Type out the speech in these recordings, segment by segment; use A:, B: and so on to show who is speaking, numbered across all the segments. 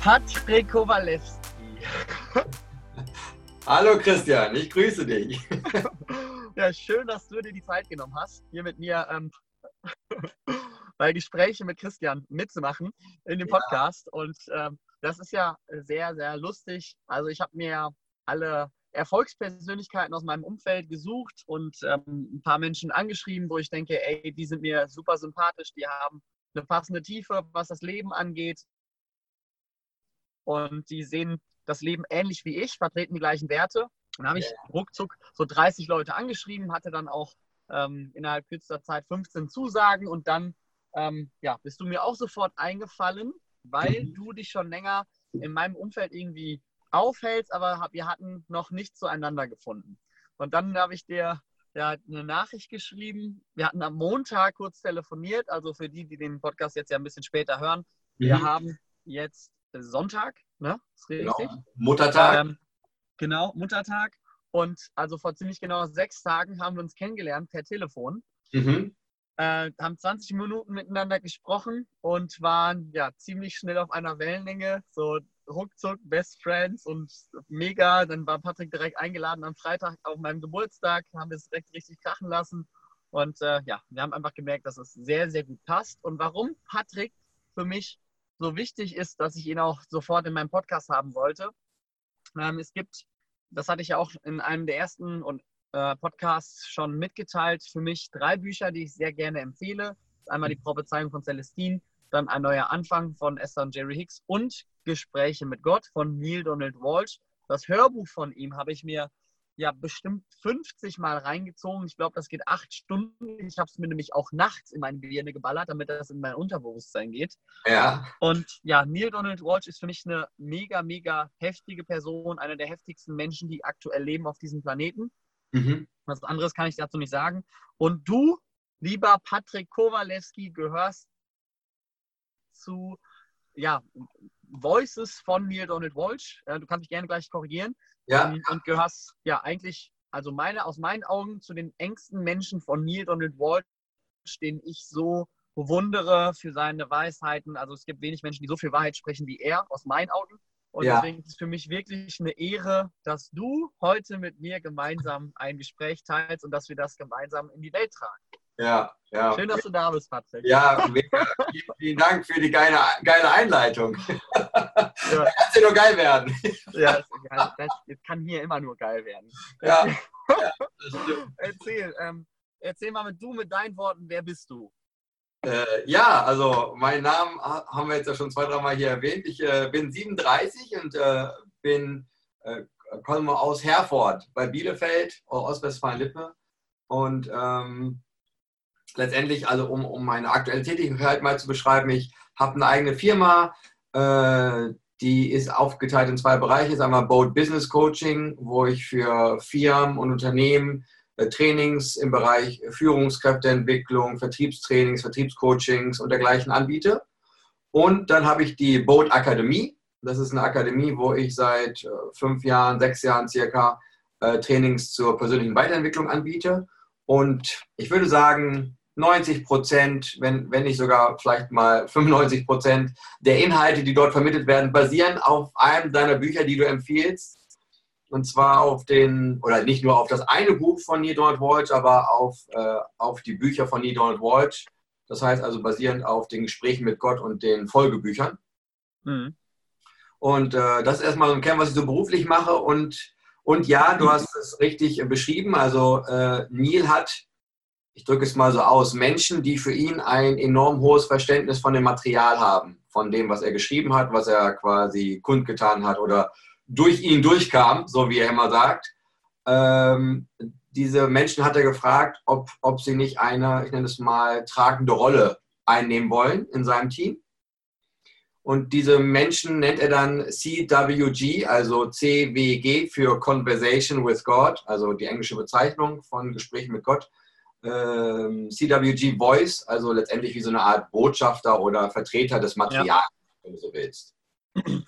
A: Patrick Kowalewski.
B: Hallo Christian, ich grüße dich.
A: ja, schön, dass du dir die Zeit genommen hast, hier mit mir ähm, bei Gespräche mit Christian mitzumachen in dem Podcast. Ja. Und ähm, das ist ja sehr, sehr lustig. Also ich habe mir alle Erfolgspersönlichkeiten aus meinem Umfeld gesucht und ähm, ein paar Menschen angeschrieben, wo ich denke, ey, die sind mir super sympathisch, die haben eine passende Tiefe, was das Leben angeht. Und die sehen das Leben ähnlich wie ich, vertreten die gleichen Werte. Und dann habe ich ruckzuck so 30 Leute angeschrieben, hatte dann auch ähm, innerhalb kürzester Zeit 15 Zusagen und dann ähm, ja, bist du mir auch sofort eingefallen, weil mhm. du dich schon länger in meinem Umfeld irgendwie aufhältst, aber wir hatten noch nicht zueinander gefunden. Und dann habe ich dir ja, eine Nachricht geschrieben. Wir hatten am Montag kurz telefoniert, also für die, die den Podcast jetzt ja ein bisschen später hören. Wir mhm. haben jetzt Sonntag, ne?
B: Genau. Muttertag. Ähm,
A: genau, Muttertag. Und also vor ziemlich genau sechs Tagen haben wir uns kennengelernt per Telefon. Mhm. Äh, haben 20 Minuten miteinander gesprochen und waren ja ziemlich schnell auf einer Wellenlänge. So ruckzuck Best Friends und mega. Dann war Patrick direkt eingeladen am Freitag auf meinem Geburtstag, haben wir es direkt richtig krachen lassen. Und äh, ja, wir haben einfach gemerkt, dass es sehr, sehr gut passt. Und warum Patrick für mich so wichtig ist, dass ich ihn auch sofort in meinem Podcast haben wollte. Ähm, es gibt, das hatte ich ja auch in einem der ersten und, äh, Podcasts schon mitgeteilt, für mich drei Bücher, die ich sehr gerne empfehle. Einmal die Prophezeiung von Celestine, dann ein neuer Anfang von Esther und Jerry Hicks und Gespräche mit Gott von Neil Donald Walsh. Das Hörbuch von ihm habe ich mir ja bestimmt 50 Mal reingezogen. Ich glaube, das geht acht Stunden. Ich habe es mir nämlich auch nachts in mein Gehirn geballert, damit das in mein Unterbewusstsein geht.
B: Ja.
A: Und ja, Neil Donald Walsh ist für mich eine mega, mega heftige Person, einer der heftigsten Menschen, die aktuell leben auf diesem Planeten. Mhm. Was anderes kann ich dazu nicht sagen. Und du, lieber Patrick Kowalewski, gehörst zu ja, Voices von Neil Donald Walsh. Du kannst mich gerne gleich korrigieren.
B: Ja.
A: Ähm, und gehörst ja eigentlich, also meine, aus meinen Augen zu den engsten Menschen von Neil Donald Walsh, den ich so bewundere für seine Weisheiten. Also es gibt wenig Menschen, die so viel Wahrheit sprechen wie er, aus meinen Augen. Und ja. deswegen ist es für mich wirklich eine Ehre, dass du heute mit mir gemeinsam ein Gespräch teilst und dass wir das gemeinsam in die Welt tragen.
B: Ja, ja.
A: Schön, dass du da bist, Patrick.
B: Ja, mega. vielen Dank für die geile, geile Einleitung. Ja. Da kann ja nur geil werden.
A: Ja, das, das, kann hier immer nur geil werden.
B: Ja. ja
A: erzähl, ähm, erzähl mal mit du mit deinen Worten, wer bist du?
B: Äh, ja, also meinen Namen haben wir jetzt ja schon zwei, dreimal hier erwähnt. Ich äh, bin 37 und äh, bin äh, komme aus Herford bei Bielefeld, Ostwestfalen-Lippe. Und ähm, letztendlich, also um, um meine aktuelle Tätigkeit mal zu beschreiben, ich habe eine eigene Firma, äh, die ist aufgeteilt in zwei Bereiche. Ist einmal Boat Business Coaching, wo ich für Firmen und Unternehmen äh, Trainings im Bereich Führungskräfteentwicklung, Vertriebstrainings, Vertriebscoachings und dergleichen anbiete. Und dann habe ich die Boat Akademie. Das ist eine Akademie, wo ich seit äh, fünf Jahren, sechs Jahren circa äh, Trainings zur persönlichen Weiterentwicklung anbiete. Und ich würde sagen, 90 Prozent, wenn, wenn nicht sogar vielleicht mal 95 Prozent der Inhalte, die dort vermittelt werden, basieren auf einem deiner Bücher, die du empfiehlst. Und zwar auf den, oder nicht nur auf das eine Buch von Neil Donald Walsh, aber auf, äh, auf die Bücher von Neil Donald Walsh. Das heißt also basierend auf den Gesprächen mit Gott und den Folgebüchern. Mhm. Und äh, das ist erstmal so ein Kern, was ich so beruflich mache. Und, und ja, du hast es richtig beschrieben. Also äh, Neil hat ich drücke es mal so aus, Menschen, die für ihn ein enorm hohes Verständnis von dem Material haben, von dem, was er geschrieben hat, was er quasi kundgetan hat oder durch ihn durchkam, so wie er immer sagt. Ähm, diese Menschen hat er gefragt, ob, ob sie nicht eine, ich nenne es mal, tragende Rolle einnehmen wollen in seinem Team. Und diese Menschen nennt er dann CWG, also CWG für Conversation with God, also die englische Bezeichnung von Gesprächen mit Gott CWG Voice, also letztendlich wie so eine Art Botschafter oder Vertreter des Materials, ja. wenn du so willst.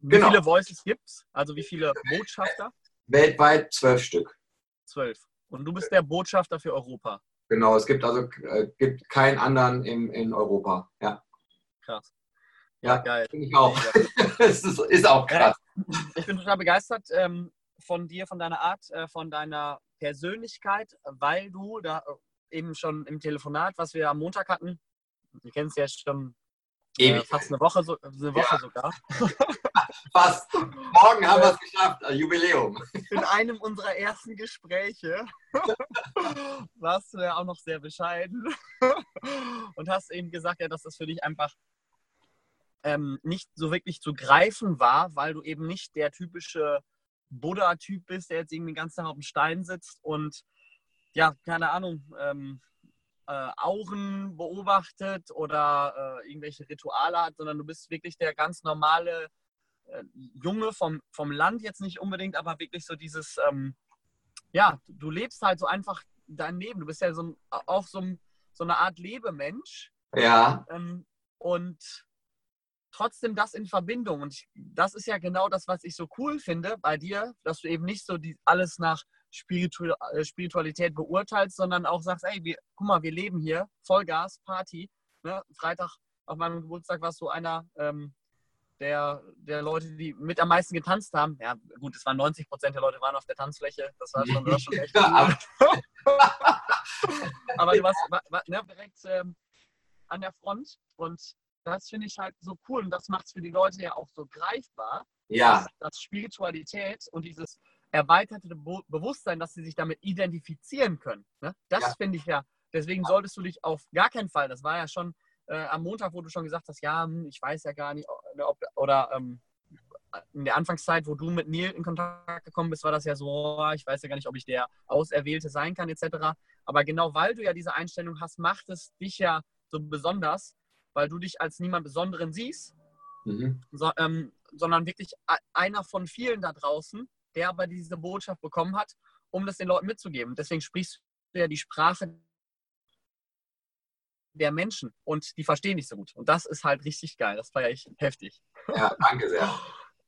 A: Wie genau. viele Voices gibt es? Also wie viele Botschafter?
B: Weltweit zwölf Stück.
A: Zwölf. Und du bist der Botschafter für Europa.
B: Genau, es gibt also äh, gibt keinen anderen im, in Europa. Ja.
A: Krass.
B: Ja, ja geil. Finde ich auch. es ist, ist, auch krass.
A: Ich bin total begeistert ähm, von dir, von deiner Art, äh, von deiner Persönlichkeit, weil du da äh, eben schon im Telefonat, was wir am Montag hatten, wir kennen es ja schon äh, fast eine Woche, so, eine Woche ja. sogar.
B: Fast. Morgen haben wir es geschafft, Jubiläum.
A: In einem unserer ersten Gespräche warst du ja auch noch sehr bescheiden und hast eben gesagt, ja, dass das für dich einfach ähm, nicht so wirklich zu greifen war, weil du eben nicht der typische Buddha-Typ bist, der jetzt irgendwie den ganzen Tag auf dem Stein sitzt und ja, keine Ahnung, ähm, äh, Auren beobachtet oder äh, irgendwelche Rituale hat, sondern du bist wirklich der ganz normale äh, Junge vom, vom Land, jetzt nicht unbedingt, aber wirklich so dieses, ähm, ja, du lebst halt so einfach dein Leben. Du bist ja so ein, auch so, ein, so eine Art Lebemensch.
B: Ja.
A: Ähm, und trotzdem das in Verbindung. Und ich, das ist ja genau das, was ich so cool finde bei dir, dass du eben nicht so die, alles nach Spiritu äh, Spiritualität beurteilst, sondern auch sagst, ey, wir, guck mal, wir leben hier, Vollgas, Party. Ne? Freitag auf meinem Geburtstag warst du einer ähm, der, der Leute, die mit am meisten getanzt haben. Ja, gut, es waren 90 Prozent der Leute waren auf der Tanzfläche. Das war schon, war schon echt. Aber du warst war, war, ne, direkt ähm, an der Front und das finde ich halt so cool und das macht es für die Leute ja auch so greifbar,
B: ja.
A: dass, dass Spiritualität und dieses erweiterte Be Bewusstsein, dass sie sich damit identifizieren können. Ne? Das ja. finde ich ja, deswegen solltest du dich auf gar keinen Fall, das war ja schon äh, am Montag, wo du schon gesagt hast, ja, hm, ich weiß ja gar nicht, ob, oder ähm, in der Anfangszeit, wo du mit Neil in Kontakt gekommen bist, war das ja so, ich weiß ja gar nicht, ob ich der Auserwählte sein kann, etc. Aber genau weil du ja diese Einstellung hast, macht es dich ja so besonders, weil du dich als niemand Besonderen siehst, mhm. so, ähm, sondern wirklich einer von vielen da draußen, der aber diese Botschaft bekommen hat, um das den Leuten mitzugeben. Deswegen sprichst du ja die Sprache der Menschen und die verstehen nicht so gut. Und das ist halt richtig geil. Das feiere ich heftig.
B: Ja, danke sehr.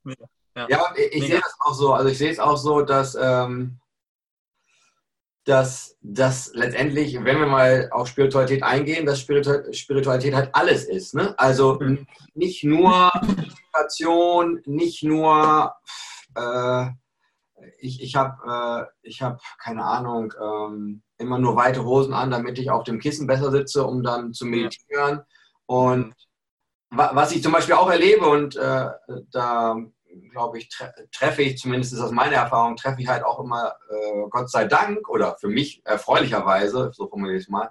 B: Ja, ja ich, ich sehe das auch so. Also ich sehe es auch so, dass, ähm, dass, dass letztendlich, wenn wir mal auf Spiritualität eingehen, dass Spiritualität halt alles ist. Ne? Also mhm. nicht nur Meditation, nicht nur äh, ich, ich habe, äh, hab, keine Ahnung, ähm, immer nur weite Hosen an, damit ich auf dem Kissen besser sitze, um dann zu meditieren. Und wa was ich zum Beispiel auch erlebe, und äh, da glaube ich, tre treffe ich, zumindest ist das meine Erfahrung, treffe ich halt auch immer, äh, Gott sei Dank, oder für mich erfreulicherweise, so formuliere ich es mal,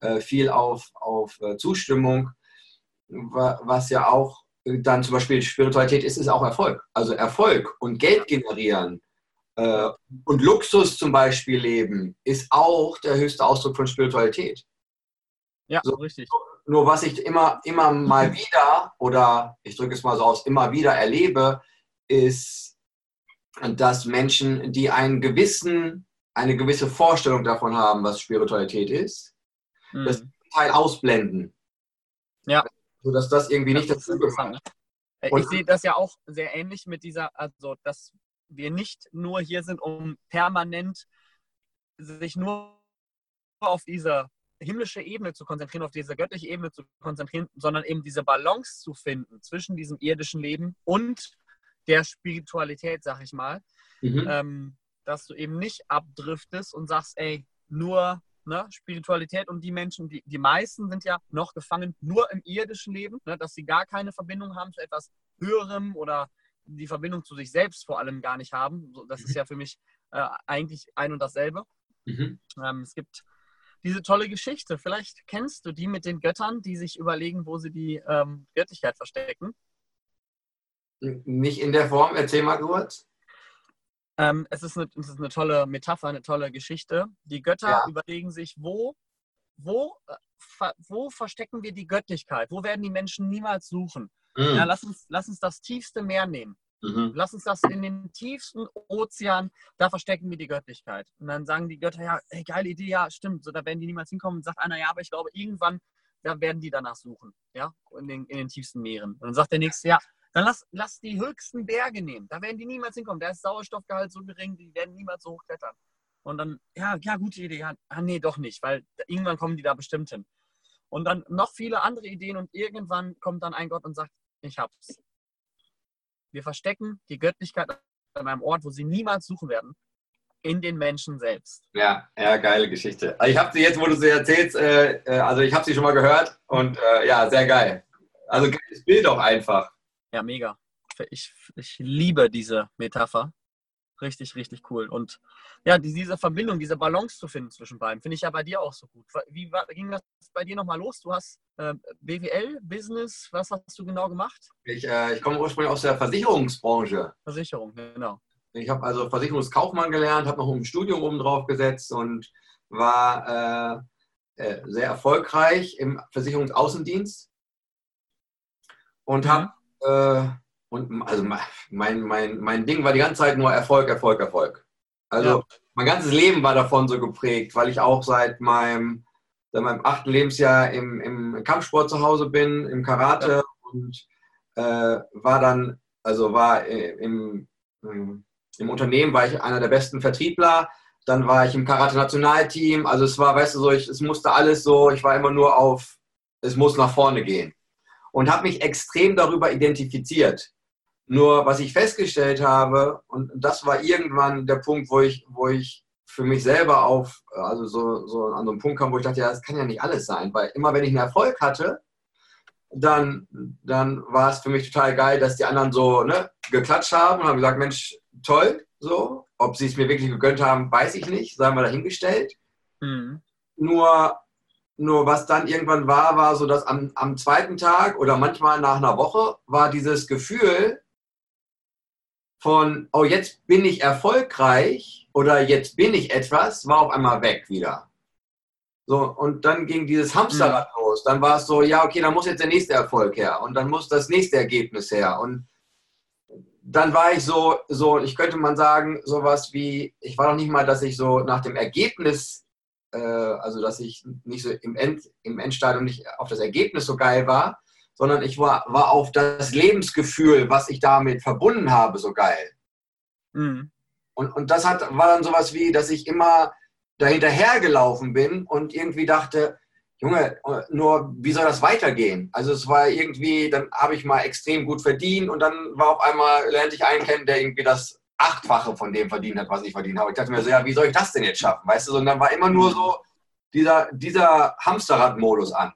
B: äh, viel auf, auf äh, Zustimmung, wa was ja auch dann zum Beispiel Spiritualität ist, ist auch Erfolg. Also Erfolg und Geld generieren äh, und Luxus zum Beispiel leben ist auch der höchste Ausdruck von Spiritualität.
A: Ja, so, richtig.
B: Nur was ich immer, immer mal wieder, oder ich drücke es mal so aus, immer wieder erlebe, ist, dass Menschen, die einen gewissen, eine gewisse Vorstellung davon haben, was Spiritualität ist, mhm. das Teil ausblenden.
A: Ja.
B: Sodass das irgendwie das nicht dazu gehört.
A: Ich sehe das ja auch sehr ähnlich mit dieser, also das wir nicht nur hier sind, um permanent sich nur auf diese himmlische Ebene zu konzentrieren, auf diese göttliche Ebene zu konzentrieren, sondern eben diese Balance zu finden zwischen diesem irdischen Leben und der Spiritualität, sag ich mal. Mhm. Ähm, dass du eben nicht abdriftest und sagst, ey, nur ne, Spiritualität und die Menschen, die, die meisten sind ja noch gefangen nur im irdischen Leben, ne, dass sie gar keine Verbindung haben zu etwas Höherem oder die Verbindung zu sich selbst vor allem gar nicht haben. Das ist mhm. ja für mich äh, eigentlich ein und dasselbe. Mhm. Ähm, es gibt diese tolle Geschichte. Vielleicht kennst du die mit den Göttern, die sich überlegen, wo sie die ähm, Göttlichkeit verstecken.
B: Nicht in der Form, erzähl mal kurz.
A: Ähm, es, ist eine, es, ist eine, tolle Metapher, eine tolle Geschichte. Die Götter ja. überlegen sich, wo, wo, äh, wo verstecken wir die Göttlichkeit? Wo werden die Menschen niemals suchen? Mhm. Ja, lass, uns, lass uns das tiefste Meer nehmen. Mhm. Lass uns das in den tiefsten Ozean, da verstecken wir die Göttlichkeit. Und dann sagen die Götter, ja, hey, geile Idee, ja, stimmt, so da werden die niemals hinkommen. Und sagt einer, ja, aber ich glaube, irgendwann da werden die danach suchen, ja, in den, in den tiefsten Meeren. Und dann sagt der Nächste, ja, dann lass, lass die höchsten Berge nehmen. Da werden die niemals hinkommen. Da ist Sauerstoffgehalt so gering, die werden niemals so hochklettern. Und dann, ja, ja, gute Idee. Ja, ah, nee, doch nicht, weil irgendwann kommen die da bestimmt hin. Und dann noch viele andere Ideen und irgendwann kommt dann ein Gott und sagt, ich hab's. Wir verstecken die Göttlichkeit an einem Ort, wo sie niemals suchen werden, in den Menschen selbst.
B: Ja, ja, geile Geschichte. Also ich habe sie jetzt, wo du sie erzählst, äh, äh, also ich habe sie schon mal gehört und äh, ja, sehr geil. Also geiles Bild auch einfach.
A: Ja, mega. Ich, ich liebe diese Metapher. Richtig, richtig cool. Und ja, diese Verbindung, diese Balance zu finden zwischen beiden, finde ich ja bei dir auch so gut. Wie war, ging das bei dir nochmal los? Du hast äh, BWL, Business, was hast du genau gemacht?
B: Ich, äh, ich komme ursprünglich aus der Versicherungsbranche.
A: Versicherung, genau.
B: Ich habe also Versicherungskaufmann gelernt, habe noch ein Studium oben drauf gesetzt und war äh, äh sehr erfolgreich im Versicherungsaußendienst und habe mhm. Äh, und also mein, mein, mein Ding war die ganze Zeit nur Erfolg, Erfolg, Erfolg. Also ja. mein ganzes Leben war davon so geprägt, weil ich auch seit meinem, seit meinem achten Lebensjahr im, im Kampfsport zu Hause bin, im Karate ja. und äh, war dann, also war im, im, im Unternehmen war ich einer der besten Vertriebler. Dann war ich im Karate-Nationalteam. Also es war, weißt du, so, ich, es musste alles so, ich war immer nur auf, es muss nach vorne gehen. Und habe mich extrem darüber identifiziert. Nur was ich festgestellt habe, und das war irgendwann der Punkt, wo ich, wo ich für mich selber auf, also so, so an so einen Punkt kam, wo ich dachte, ja, das kann ja nicht alles sein, weil immer wenn ich einen Erfolg hatte, dann, dann war es für mich total geil, dass die anderen so ne, geklatscht haben und haben gesagt, Mensch, toll, so. Ob sie es mir wirklich gegönnt haben, weiß ich nicht, sei mal dahingestellt. Mhm. Nur, nur was dann irgendwann war, war so, dass am, am zweiten Tag oder manchmal nach einer Woche war dieses Gefühl, von, oh, jetzt bin ich erfolgreich oder jetzt bin ich etwas, war auf einmal weg wieder. So, und dann ging dieses Hamsterrad mhm. los. Dann war es so, ja, okay, dann muss jetzt der nächste Erfolg her und dann muss das nächste Ergebnis her. Und dann war ich so, so, ich könnte mal sagen, sowas wie, ich war noch nicht mal, dass ich so nach dem Ergebnis, äh, also dass ich nicht so im, End, im Endstadium nicht auf das Ergebnis so geil war, sondern ich war, war auf das Lebensgefühl, was ich damit verbunden habe, so geil. Mhm. Und, und das hat, war dann sowas wie, dass ich immer dahinterhergelaufen bin und irgendwie dachte, Junge, nur wie soll das weitergehen? Also es war irgendwie, dann habe ich mal extrem gut verdient und dann war auf einmal, lernte ich einen kennen, der irgendwie das Achtfache von dem verdient hat, was ich verdient habe. Ich dachte mir so, ja, wie soll ich das denn jetzt schaffen? Weißt du, und dann war immer nur so dieser, dieser Hamsterrad-Modus an.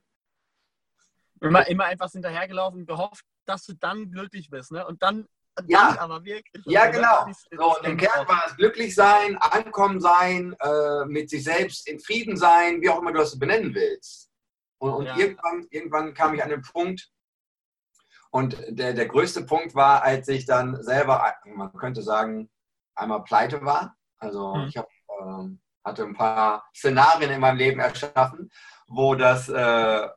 A: Immer, immer einfach hinterhergelaufen, gehofft, dass du dann glücklich bist. Ne? Und dann,
B: ja, dann aber wirklich. Ja, genau. So, und im Kern war es glücklich sein, ankommen sein, äh, mit sich selbst in Frieden sein, wie auch immer du das benennen willst. Und, und ja. irgendwann, irgendwann kam ich an den Punkt, und der, der größte Punkt war, als ich dann selber, man könnte sagen, einmal pleite war. Also hm. ich hab, äh, hatte ein paar Szenarien in meinem Leben erschaffen, wo das äh,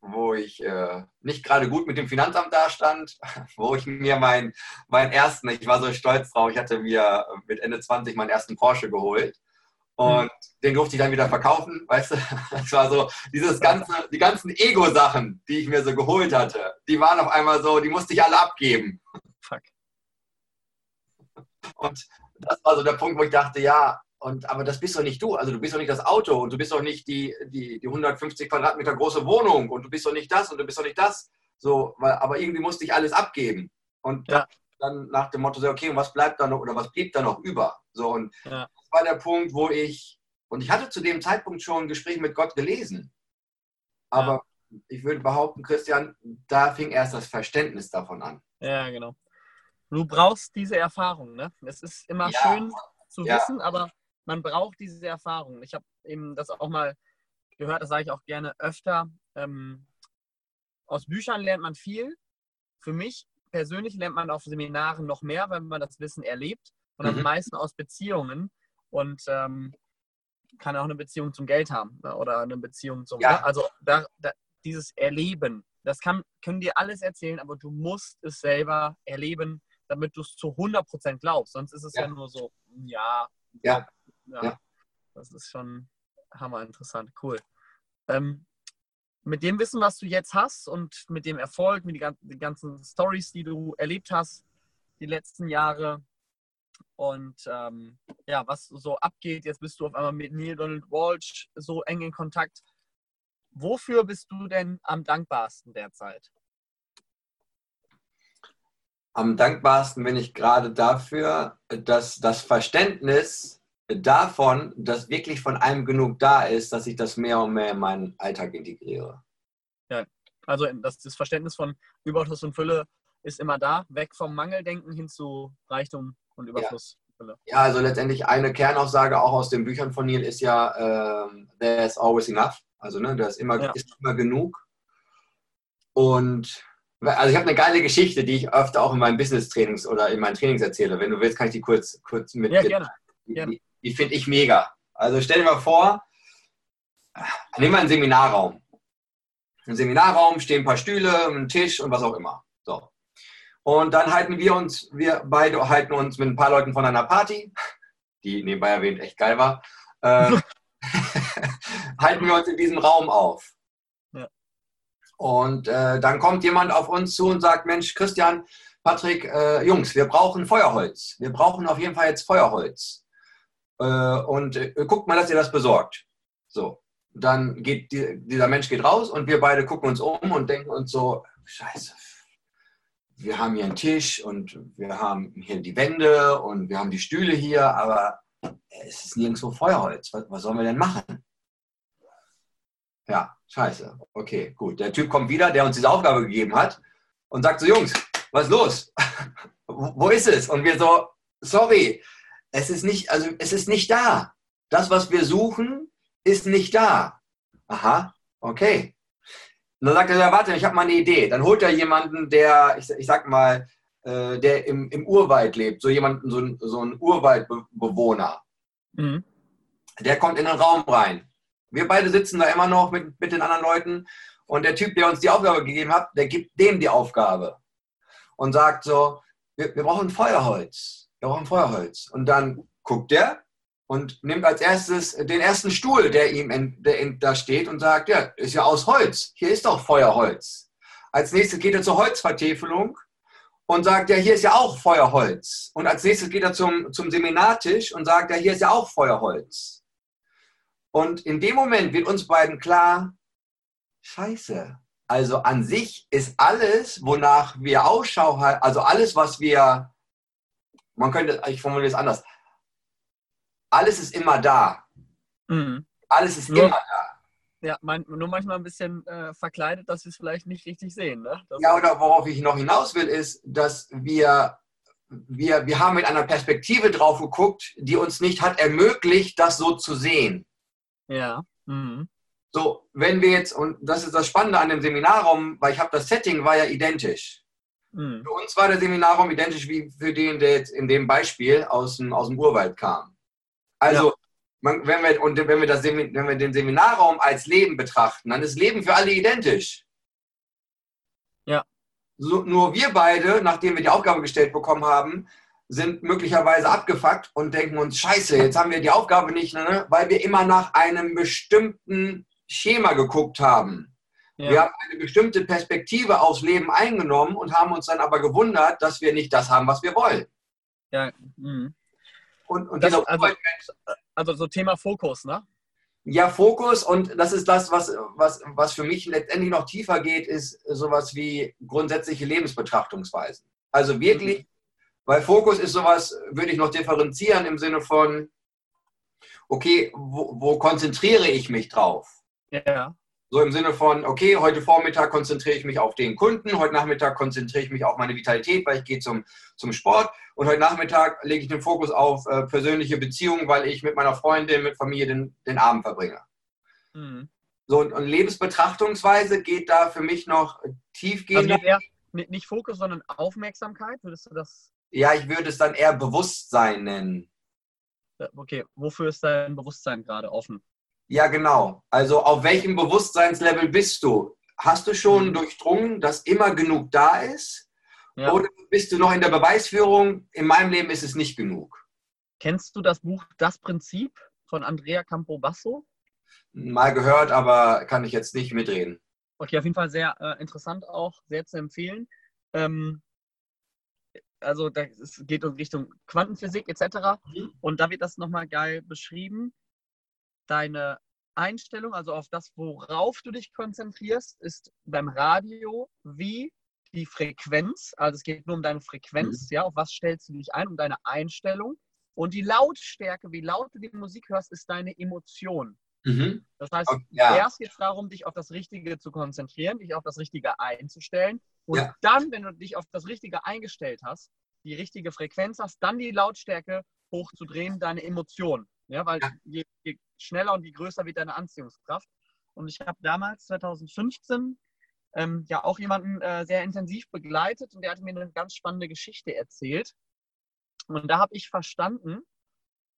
B: wo ich äh, nicht gerade gut mit dem Finanzamt dastand, wo ich mir meinen mein ersten, ich war so stolz drauf, ich hatte mir mit Ende 20 meinen ersten Porsche geholt und den durfte ich dann wieder verkaufen, weißt du, das war so dieses ganze, die ganzen Ego-Sachen, die ich mir so geholt hatte, die waren auf einmal so, die musste ich alle abgeben. Fuck. Und das war so der Punkt, wo ich dachte, ja, und, aber das bist doch nicht du. Also du bist doch nicht das Auto und du bist doch nicht die, die, die 150 Quadratmeter große Wohnung und du bist doch nicht das und du bist doch nicht das. So, weil, aber irgendwie musste ich alles abgeben. Und ja. Dann nach dem Motto, okay, und was bleibt da noch oder was blieb da noch über? So, und ja. das war der Punkt, wo ich, und ich hatte zu dem Zeitpunkt schon ein Gespräch mit Gott gelesen. Aber ja. ich würde behaupten, Christian, da fing erst das Verständnis davon an.
A: Ja, genau. Du brauchst diese Erfahrung, ne? Es ist immer schön zu wissen, aber man braucht diese Erfahrung. Ich habe eben das auch mal gehört, das sage ich auch gerne öfter. Ähm, aus Büchern lernt man viel. Für mich persönlich lernt man auf Seminaren noch mehr, wenn man das Wissen erlebt. Und mhm. am meisten aus Beziehungen. Und ähm, kann auch eine Beziehung zum Geld haben ne? oder eine Beziehung zum. Ja. Ne? Also da, da, dieses Erleben, das kann, können dir alles erzählen, aber du musst es selber erleben, damit du es zu 100% glaubst. Sonst ist es ja, ja nur so, ja,
B: ja
A: ja, ja. Das ist schon hammer interessant. Cool. Ähm, mit dem Wissen, was du jetzt hast und mit dem Erfolg, mit den ganzen Stories, die du erlebt hast, die letzten Jahre und ähm, ja, was so abgeht, jetzt bist du auf einmal mit Neil Donald Walsh so eng in Kontakt. Wofür bist du denn am dankbarsten derzeit?
B: am dankbarsten bin ich gerade dafür, dass das Verständnis davon, dass wirklich von allem genug da ist, dass ich das mehr und mehr in meinen Alltag integriere.
A: Ja, also das, das Verständnis von Überfluss und Fülle ist immer da, weg vom Mangeldenken hin zu Reichtum und Überfluss.
B: Ja, ja also letztendlich eine Kernaussage auch aus den Büchern von Neil ist ja, äh, there's always enough. Also ne, da ist immer, ja. ist immer genug. Und also ich habe eine geile Geschichte, die ich öfter auch in meinen Business-Trainings oder in meinen Trainings erzähle. Wenn du willst, kann ich die kurz, kurz mit. Ja, gerne. gerne. Die, finde ich mega. Also stell dir mal vor, nehmen wir einen Seminarraum. Im Seminarraum stehen ein paar Stühle, ein Tisch und was auch immer. So. Und dann halten wir uns, wir beide halten uns mit ein paar Leuten von einer Party, die nebenbei erwähnt echt geil war, äh, halten wir uns in diesem Raum auf. Ja. Und äh, dann kommt jemand auf uns zu und sagt, Mensch, Christian, Patrick, äh, Jungs, wir brauchen Feuerholz. Wir brauchen auf jeden Fall jetzt Feuerholz. Äh, und äh, guckt mal, dass ihr das besorgt. So, dann geht die, dieser Mensch geht raus und wir beide gucken uns um und denken uns so, scheiße, wir haben hier einen Tisch und wir haben hier die Wände und wir haben die Stühle hier, aber es ist nirgendwo Feuerholz. Was, was sollen wir denn machen? Ja, scheiße. Okay, gut. Der Typ kommt wieder, der uns diese Aufgabe gegeben hat und sagt so, Jungs, was ist los? Wo ist es? Und wir so, sorry, es ist nicht, also es ist nicht da. Das, was wir suchen, ist nicht da. Aha, okay. Und dann sagt er, ja, warte, ich habe mal eine Idee. Dann holt er jemanden, der, ich, ich sag mal, äh, der im, im Urwald lebt, so jemanden, so ein, so ein Urwaldbewohner. Mhm. Der kommt in den Raum rein. Wir beide sitzen da immer noch mit, mit den anderen Leuten und der Typ, der uns die Aufgabe gegeben hat, der gibt dem die Aufgabe und sagt so, wir, wir brauchen Feuerholz. Wir brauchen Feuerholz. Und dann guckt der und nimmt als erstes den ersten Stuhl, der ihm in, der in, da steht und sagt, ja, ist ja aus Holz. Hier ist doch Feuerholz. Als nächstes geht er zur Holzvertäfelung und sagt, ja, hier ist ja auch Feuerholz. Und als nächstes geht er zum, zum Seminartisch und sagt, ja, hier ist ja auch Feuerholz. Und in dem Moment wird uns beiden klar, scheiße. Also an sich ist alles, wonach wir Ausschau halten, also alles, was wir, man könnte, ich formuliere es anders, alles ist immer da. Mhm. Alles ist nur, immer da.
A: Ja, mein, nur manchmal ein bisschen äh, verkleidet, dass wir es vielleicht nicht richtig sehen. Ne?
B: ja, oder worauf ich noch hinaus will, ist, dass wir, wir, wir haben mit einer Perspektive drauf geguckt, die uns nicht hat ermöglicht, das so zu sehen.
A: Ja. Mhm.
B: So, wenn wir jetzt, und das ist das Spannende an dem Seminarraum, weil ich habe das Setting war ja identisch. Mhm. Für uns war der Seminarraum identisch wie für den, der jetzt in dem Beispiel aus dem, aus dem Urwald kam. Also, ja. man, wenn, wir, und wenn, wir das, wenn wir den Seminarraum als Leben betrachten, dann ist Leben für alle identisch.
A: Ja.
B: So, nur wir beide, nachdem wir die Aufgabe gestellt bekommen haben, sind möglicherweise abgefuckt und denken uns, scheiße, jetzt haben wir die Aufgabe nicht, ne? weil wir immer nach einem bestimmten Schema geguckt haben. Ja. Wir haben eine bestimmte Perspektive aufs Leben eingenommen und haben uns dann aber gewundert, dass wir nicht das haben, was wir wollen.
A: Ja, mhm. Und, und das, also, also so Thema Fokus, ne?
B: Ja, Fokus und das ist das, was, was, was für mich letztendlich noch tiefer geht, ist sowas wie grundsätzliche Lebensbetrachtungsweisen. Also wirklich, mhm. weil Fokus ist sowas, würde ich noch differenzieren im Sinne von, okay, wo, wo konzentriere ich mich drauf?
A: Ja.
B: So im Sinne von, okay, heute Vormittag konzentriere ich mich auf den Kunden, heute Nachmittag konzentriere ich mich auf meine Vitalität, weil ich gehe zum, zum Sport und heute Nachmittag lege ich den Fokus auf äh, persönliche Beziehungen, weil ich mit meiner Freundin, mit Familie den, den Abend verbringe. Mhm. So, und, und, Lebensbetrachtungsweise geht da für mich noch tiefgehender. Also
A: eher, nicht Fokus, sondern Aufmerksamkeit, würdest du das?
B: Ja, ich würde es dann eher Bewusstsein nennen.
A: Okay, wofür ist dein Bewusstsein gerade offen?
B: Ja, genau. Also auf welchem Bewusstseinslevel bist du? Hast du schon mhm. durchdrungen, dass immer genug da ist? Ja. Oder bist du noch in der Beweisführung? In meinem Leben ist es nicht genug.
A: Kennst du das Buch Das Prinzip von Andrea Campobasso?
B: Mal gehört, aber kann ich jetzt nicht mitreden.
A: Okay, auf jeden Fall sehr äh, interessant auch, sehr zu empfehlen. Ähm, also es geht in Richtung Quantenphysik etc. Mhm. Und da wird das nochmal geil beschrieben deine Einstellung, also auf das, worauf du dich konzentrierst, ist beim Radio wie die Frequenz, also es geht nur um deine Frequenz, mhm. ja, auf was stellst du dich ein, um deine Einstellung. Und die Lautstärke, wie laut du die Musik hörst, ist deine Emotion. Mhm. Das heißt, okay, ja. erst geht es darum, dich auf das Richtige zu konzentrieren, dich auf das Richtige einzustellen. Und ja. dann, wenn du dich auf das Richtige eingestellt hast, die richtige Frequenz hast, dann die Lautstärke hochzudrehen, deine Emotion. Ja, weil ja. Je, je, schneller und je größer wird deine Anziehungskraft. Und ich habe damals, 2015, ähm, ja auch jemanden äh, sehr intensiv begleitet und der hat mir eine ganz spannende Geschichte erzählt. Und da habe ich verstanden,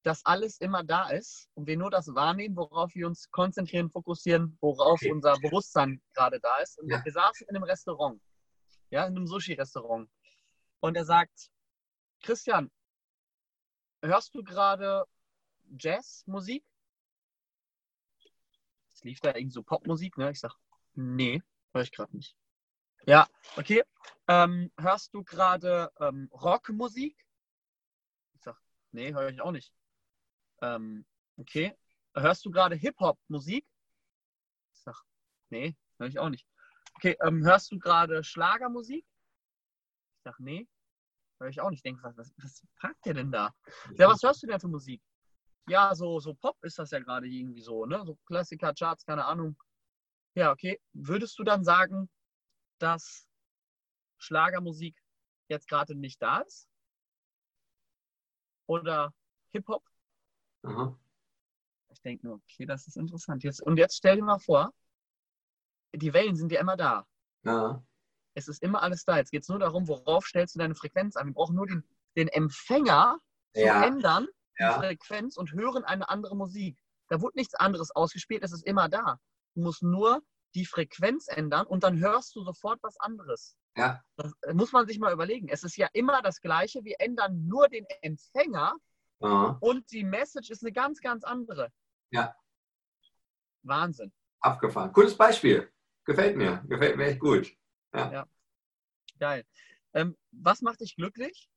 A: dass alles immer da ist und wir nur das wahrnehmen, worauf wir uns konzentrieren, fokussieren, worauf okay. unser Bewusstsein gerade da ist. Und ja. wir saßen in einem Restaurant, ja, in einem Sushi-Restaurant. Und er sagt, Christian, hörst du gerade Jazzmusik? Lief da irgend so Popmusik, ne? Ich sag, nee, höre ich gerade nicht. Ja, okay. Ähm, hörst du gerade ähm, Rockmusik? Ich sag, nee, höre ich auch nicht. Ähm, okay. Hörst du gerade Hip-Hop-Musik? Ich sag, nee, höre ich auch nicht. Okay, ähm, hörst du gerade Schlagermusik? Ich sag, nee, höre ich auch nicht. Ich denke, was, was, was fragt der denn da? Ja, was hörst du denn für Musik? Ja, so, so Pop ist das ja gerade irgendwie so, ne? So Klassiker, Charts, keine Ahnung. Ja, okay. Würdest du dann sagen, dass Schlagermusik jetzt gerade nicht da ist? Oder Hip-Hop? Ich denke nur, okay, das ist interessant. Jetzt, und jetzt stell dir mal vor, die Wellen sind ja immer da. Ja. Es ist immer alles da. Jetzt geht es nur darum, worauf stellst du deine Frequenz an. Wir brauchen nur den, den Empfänger ja. zu ändern, ja. die Frequenz und hören eine andere Musik. Da wird nichts anderes ausgespielt, es ist immer da. Du musst nur die Frequenz ändern und dann hörst du sofort was anderes. Ja. Das muss man sich mal überlegen. Es ist ja immer das Gleiche. Wir ändern nur den Empfänger Aha. und die Message ist eine ganz, ganz andere.
B: Ja.
A: Wahnsinn.
B: Abgefahren. Cooles Beispiel. Gefällt mir. Gefällt mir echt gut. Ja. ja.
A: Geil. Ähm, was macht dich glücklich?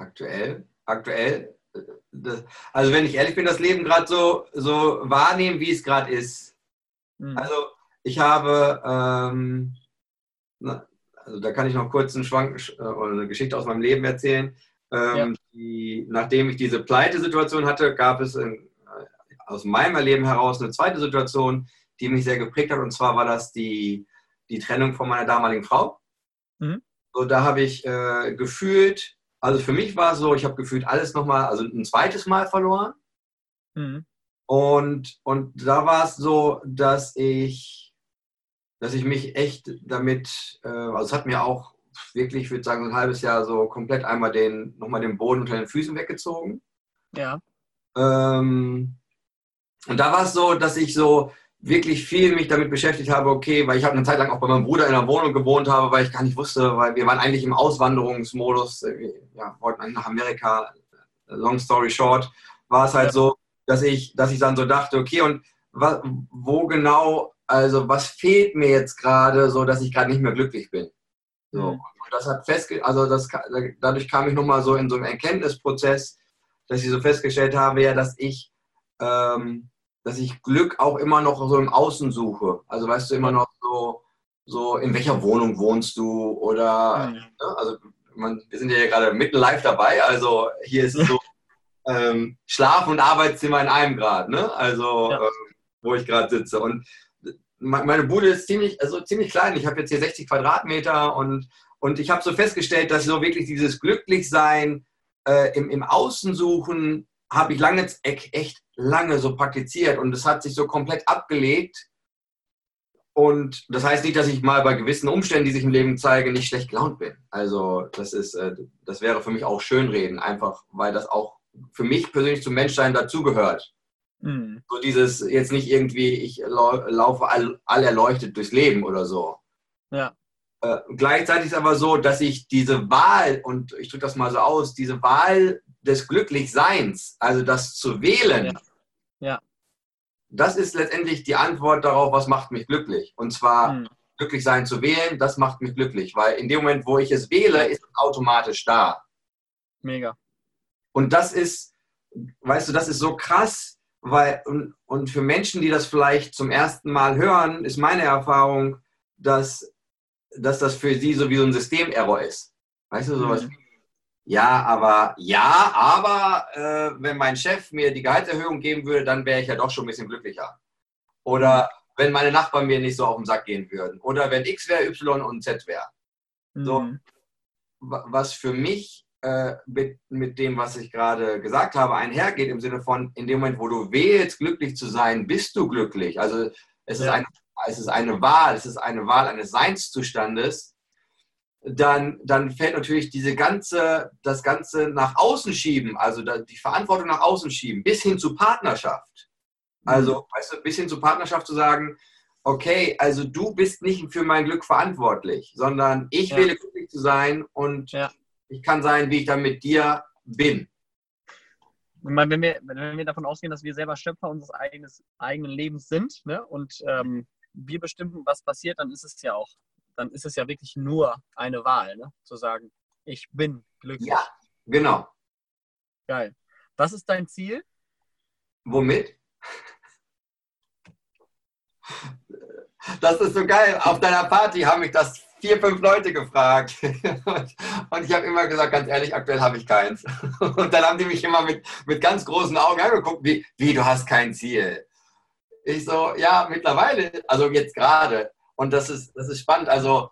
B: Aktuell, aktuell, das, also wenn ich ehrlich bin, das Leben gerade so, so wahrnehmen, wie es gerade ist. Mhm. Also ich habe, ähm, na, also da kann ich noch kurz einen Schwank äh, oder eine Geschichte aus meinem Leben erzählen. Ähm, ja. die, nachdem ich diese Pleitesituation hatte, gab es in, aus meinem Erleben heraus eine zweite Situation, die mich sehr geprägt hat. Und zwar war das die, die Trennung von meiner damaligen Frau. Mhm. So, da habe ich äh, gefühlt, also für mich war es so, ich habe gefühlt alles nochmal, also ein zweites Mal verloren. Mhm. Und, und da war es so, dass ich, dass ich mich echt damit, äh, also es hat mir auch wirklich, ich würde sagen, ein halbes Jahr so komplett einmal den, nochmal den Boden unter den Füßen weggezogen.
A: Ja.
B: Ähm, und da war es so, dass ich so wirklich viel mich damit beschäftigt habe, okay, weil ich habe eine Zeit lang auch bei meinem Bruder in einer Wohnung gewohnt habe, weil ich gar nicht wusste, weil wir waren eigentlich im Auswanderungsmodus, ja, wollten eigentlich nach Amerika, long story short, war es halt so, dass ich, dass ich dann so dachte, okay, und was, wo genau, also was fehlt mir jetzt gerade, so dass ich gerade nicht mehr glücklich bin. So. Mhm. Und das hat festge also das, dadurch kam ich nochmal so in so einem Erkenntnisprozess, dass ich so festgestellt habe, ja, dass ich ähm, dass ich Glück auch immer noch so im Außen suche. Also weißt du immer noch so, so in welcher Wohnung wohnst du oder mhm. ne? also man, wir sind ja gerade mitten live dabei, also hier ist so ähm, Schlaf- und Arbeitszimmer in einem Grad, ne? Also ja. ähm, wo ich gerade sitze. Und meine Bude ist ziemlich, also ziemlich klein. Ich habe jetzt hier 60 Quadratmeter und, und ich habe so festgestellt, dass so wirklich dieses Glücklichsein äh, im, im Außen suchen habe ich lange, echt lange so praktiziert und es hat sich so komplett abgelegt. Und das heißt nicht, dass ich mal bei gewissen Umständen, die sich im Leben zeigen, nicht schlecht gelaunt bin. Also das ist, äh, das wäre für mich auch Schönreden, einfach weil das auch für mich persönlich zum Menschsein dazugehört. Mhm. So dieses jetzt nicht irgendwie, ich laufe all, all erleuchtet durchs Leben oder so.
A: Ja.
B: Äh, gleichzeitig ist aber so, dass ich diese Wahl, und ich drücke das mal so aus, diese Wahl des Glücklichseins, also das zu wählen,
A: ja. Ja.
B: das ist letztendlich die Antwort darauf, was macht mich glücklich. Und zwar hm. glücklich sein zu wählen, das macht mich glücklich, weil in dem Moment, wo ich es wähle, ist es automatisch da.
A: Mega.
B: Und das ist, weißt du, das ist so krass, weil, und, und für Menschen, die das vielleicht zum ersten Mal hören, ist meine Erfahrung, dass, dass das für sie so wie so ein Systemerror ist. Weißt du, sowas mhm. Ja, aber ja, aber äh, wenn mein Chef mir die Gehaltserhöhung geben würde, dann wäre ich ja doch schon ein bisschen glücklicher. Oder wenn meine Nachbarn mir nicht so auf den Sack gehen würden. Oder wenn X wäre, Y und Z wäre. Mhm. So, was für mich äh, mit, mit dem, was ich gerade gesagt habe, einhergeht, im Sinne von, in dem Moment, wo du wählst, glücklich zu sein, bist du glücklich. Also es ist, ja. eine, es ist eine Wahl, es ist eine Wahl eines Seinszustandes. Dann, dann fällt natürlich diese ganze, das Ganze nach außen schieben, also die Verantwortung nach außen schieben, bis hin zu Partnerschaft. Also, mhm. weißt du, bis hin zu Partnerschaft zu sagen, okay, also du bist nicht für mein Glück verantwortlich, sondern ich ja. wähle glücklich zu sein und ja ich kann sein, wie ich dann mit dir bin.
A: Wenn wir, wenn wir davon ausgehen, dass wir selber Schöpfer unseres eigenes, eigenen Lebens sind ne, und ähm, wir bestimmen, was passiert, dann ist es ja auch, dann ist es ja wirklich nur eine Wahl, ne, zu sagen, ich bin glücklich.
B: Ja, genau.
A: Geil. Was ist dein Ziel?
B: Womit? Das ist so geil. Auf deiner Party haben mich das vier, fünf Leute gefragt. Und ich habe immer gesagt, ganz ehrlich, aktuell habe ich keins. Und dann haben die mich immer mit, mit ganz großen Augen angeguckt, wie, wie, du hast kein Ziel. Ich so, ja, mittlerweile, also jetzt gerade. Und das ist, das ist spannend. Also,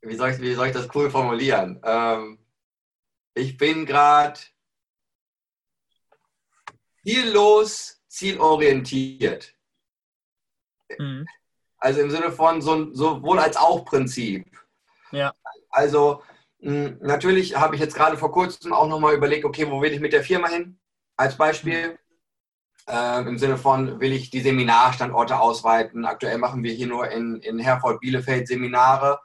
B: wie soll ich, wie soll ich das cool formulieren? Ähm, ich bin gerade ziellos, zielorientiert. Mhm. Also im Sinne von so, sowohl als auch Prinzip. Ja. Also mh, natürlich habe ich jetzt gerade vor kurzem auch nochmal überlegt, okay, wo will ich mit der Firma hin? Als Beispiel. Äh, Im Sinne von, will ich die Seminarstandorte ausweiten. Aktuell machen wir hier nur in, in Herford-Bielefeld Seminare.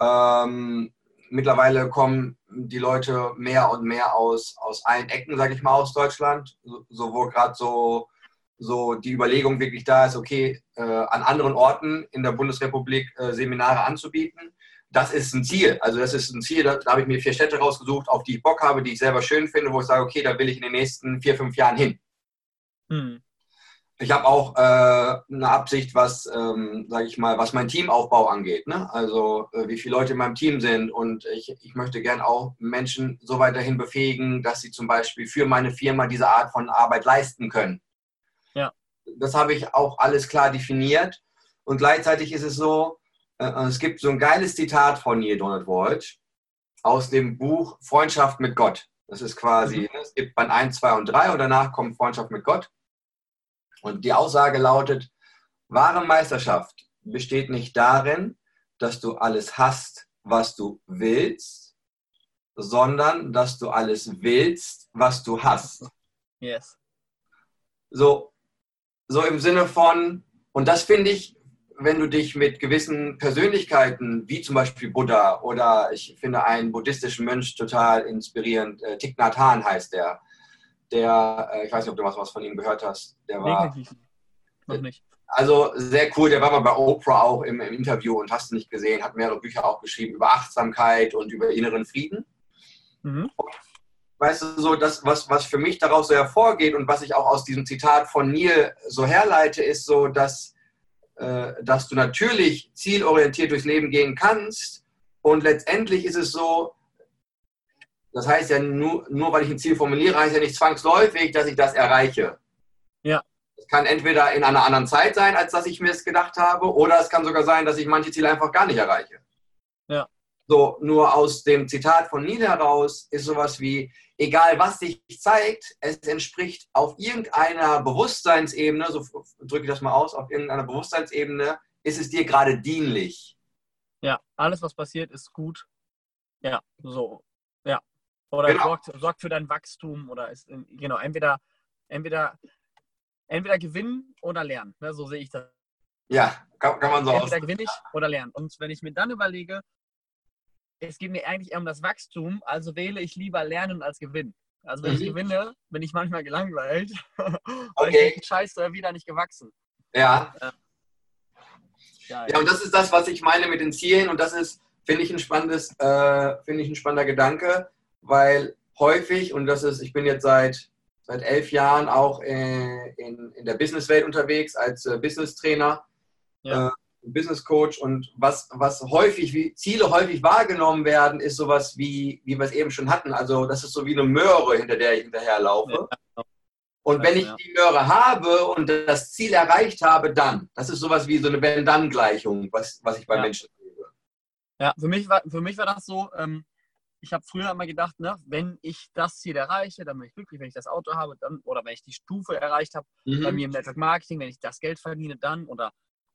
B: Ähm, mittlerweile kommen die Leute mehr und mehr aus, aus allen Ecken, sage ich mal, aus Deutschland. sowohl gerade so so die Überlegung wirklich da ist, okay, äh, an anderen Orten in der Bundesrepublik äh, Seminare anzubieten. Das ist ein Ziel. Also das ist ein Ziel, da, da habe ich mir vier Städte rausgesucht, auf die ich Bock habe, die ich selber schön finde, wo ich sage, okay, da will ich in den nächsten vier, fünf Jahren hin. Hm. Ich habe auch äh, eine Absicht, was, ähm, sage ich mal, was mein Teamaufbau angeht. Ne? Also äh, wie viele Leute in meinem Team sind und ich, ich möchte gern auch Menschen so weiterhin befähigen, dass sie zum Beispiel für meine Firma diese Art von Arbeit leisten können das habe ich auch alles klar definiert. Und gleichzeitig ist es so, äh, es gibt so ein geiles Zitat von Neil Donald Walsh aus dem Buch Freundschaft mit Gott. Das ist quasi, mhm. es gibt Band 1, 2 und 3 und danach kommt Freundschaft mit Gott. Und die Aussage lautet, wahre Meisterschaft besteht nicht darin, dass du alles hast, was du willst, sondern dass du alles willst, was du hast. Yes. So, so im Sinne von, und das finde ich, wenn du dich mit gewissen Persönlichkeiten, wie zum Beispiel Buddha oder ich finde einen buddhistischen Mönch total inspirierend, äh, Thich Nhat Hanh heißt der, der, äh, ich weiß nicht, ob du was, was von ihm gehört hast, der war... Noch nicht. Also sehr cool, der war mal bei Oprah auch im, im Interview und hast du nicht gesehen, hat mehrere Bücher auch geschrieben über Achtsamkeit und über inneren Frieden. Mhm weißt du, so das, was, was für mich daraus so hervorgeht und was ich auch aus diesem Zitat von Neil so herleite, ist so, dass, äh, dass du natürlich zielorientiert durchs Leben gehen kannst und letztendlich ist es so, das heißt ja nur, nur weil ich ein Ziel formuliere, heißt ja nicht zwangsläufig, dass ich das erreiche. Ja. Es kann entweder in einer anderen Zeit sein, als dass ich mir es gedacht habe, oder es kann sogar sein, dass ich manche Ziele einfach gar nicht erreiche. Ja. So, nur aus dem Zitat von Neil heraus ist sowas wie, egal was sich zeigt, es entspricht auf irgendeiner Bewusstseinsebene, so drücke ich das mal aus, auf irgendeiner Bewusstseinsebene, ist es dir gerade dienlich.
A: Ja, alles, was passiert, ist gut. Ja, so. Ja. Oder genau. sorgt, sorgt für dein Wachstum oder ist, genau, entweder, entweder, entweder gewinnen oder lernen. Ne? So sehe ich das.
B: Ja, kann, kann man so
A: Entweder gewinne ich oder lernen. Und wenn ich mir dann überlege, es geht mir eigentlich eher um das Wachstum, also wähle ich lieber Lernen als Gewinnen. Also wenn mhm. ich gewinne, bin ich manchmal gelangweilt, weil okay. ich denke, scheiße, wieder nicht gewachsen.
B: Ja. ja. Ja, und das ist das, was ich meine mit den Zielen und das ist, finde ich, ein spannendes, äh, finde ich ein spannender Gedanke, weil häufig, und das ist, ich bin jetzt seit seit elf Jahren auch in, in, in der Businesswelt unterwegs als äh, Business-Trainer, ja. äh, Business Coach. Und was, was häufig, wie Ziele häufig wahrgenommen werden, ist sowas wie, wie wir es eben schon hatten. Also das ist so wie eine Möhre, hinter der ich hinterherlaufe. Ja. Genau. Und wenn ich die Möhre habe und das Ziel erreicht habe, dann. Das ist sowas wie so eine Wenn-Dann-Gleichung, was, was ich bei
A: ja.
B: Menschen
A: sehe. Ja, für mich war, für mich war das so, ähm, ich habe früher immer gedacht, ne, wenn ich das Ziel erreiche, dann bin ich glücklich, wenn ich das Auto habe, dann, oder wenn ich die Stufe erreicht habe mhm. bei mir im Network Marketing, wenn ich das Geld verdiene, dann, oder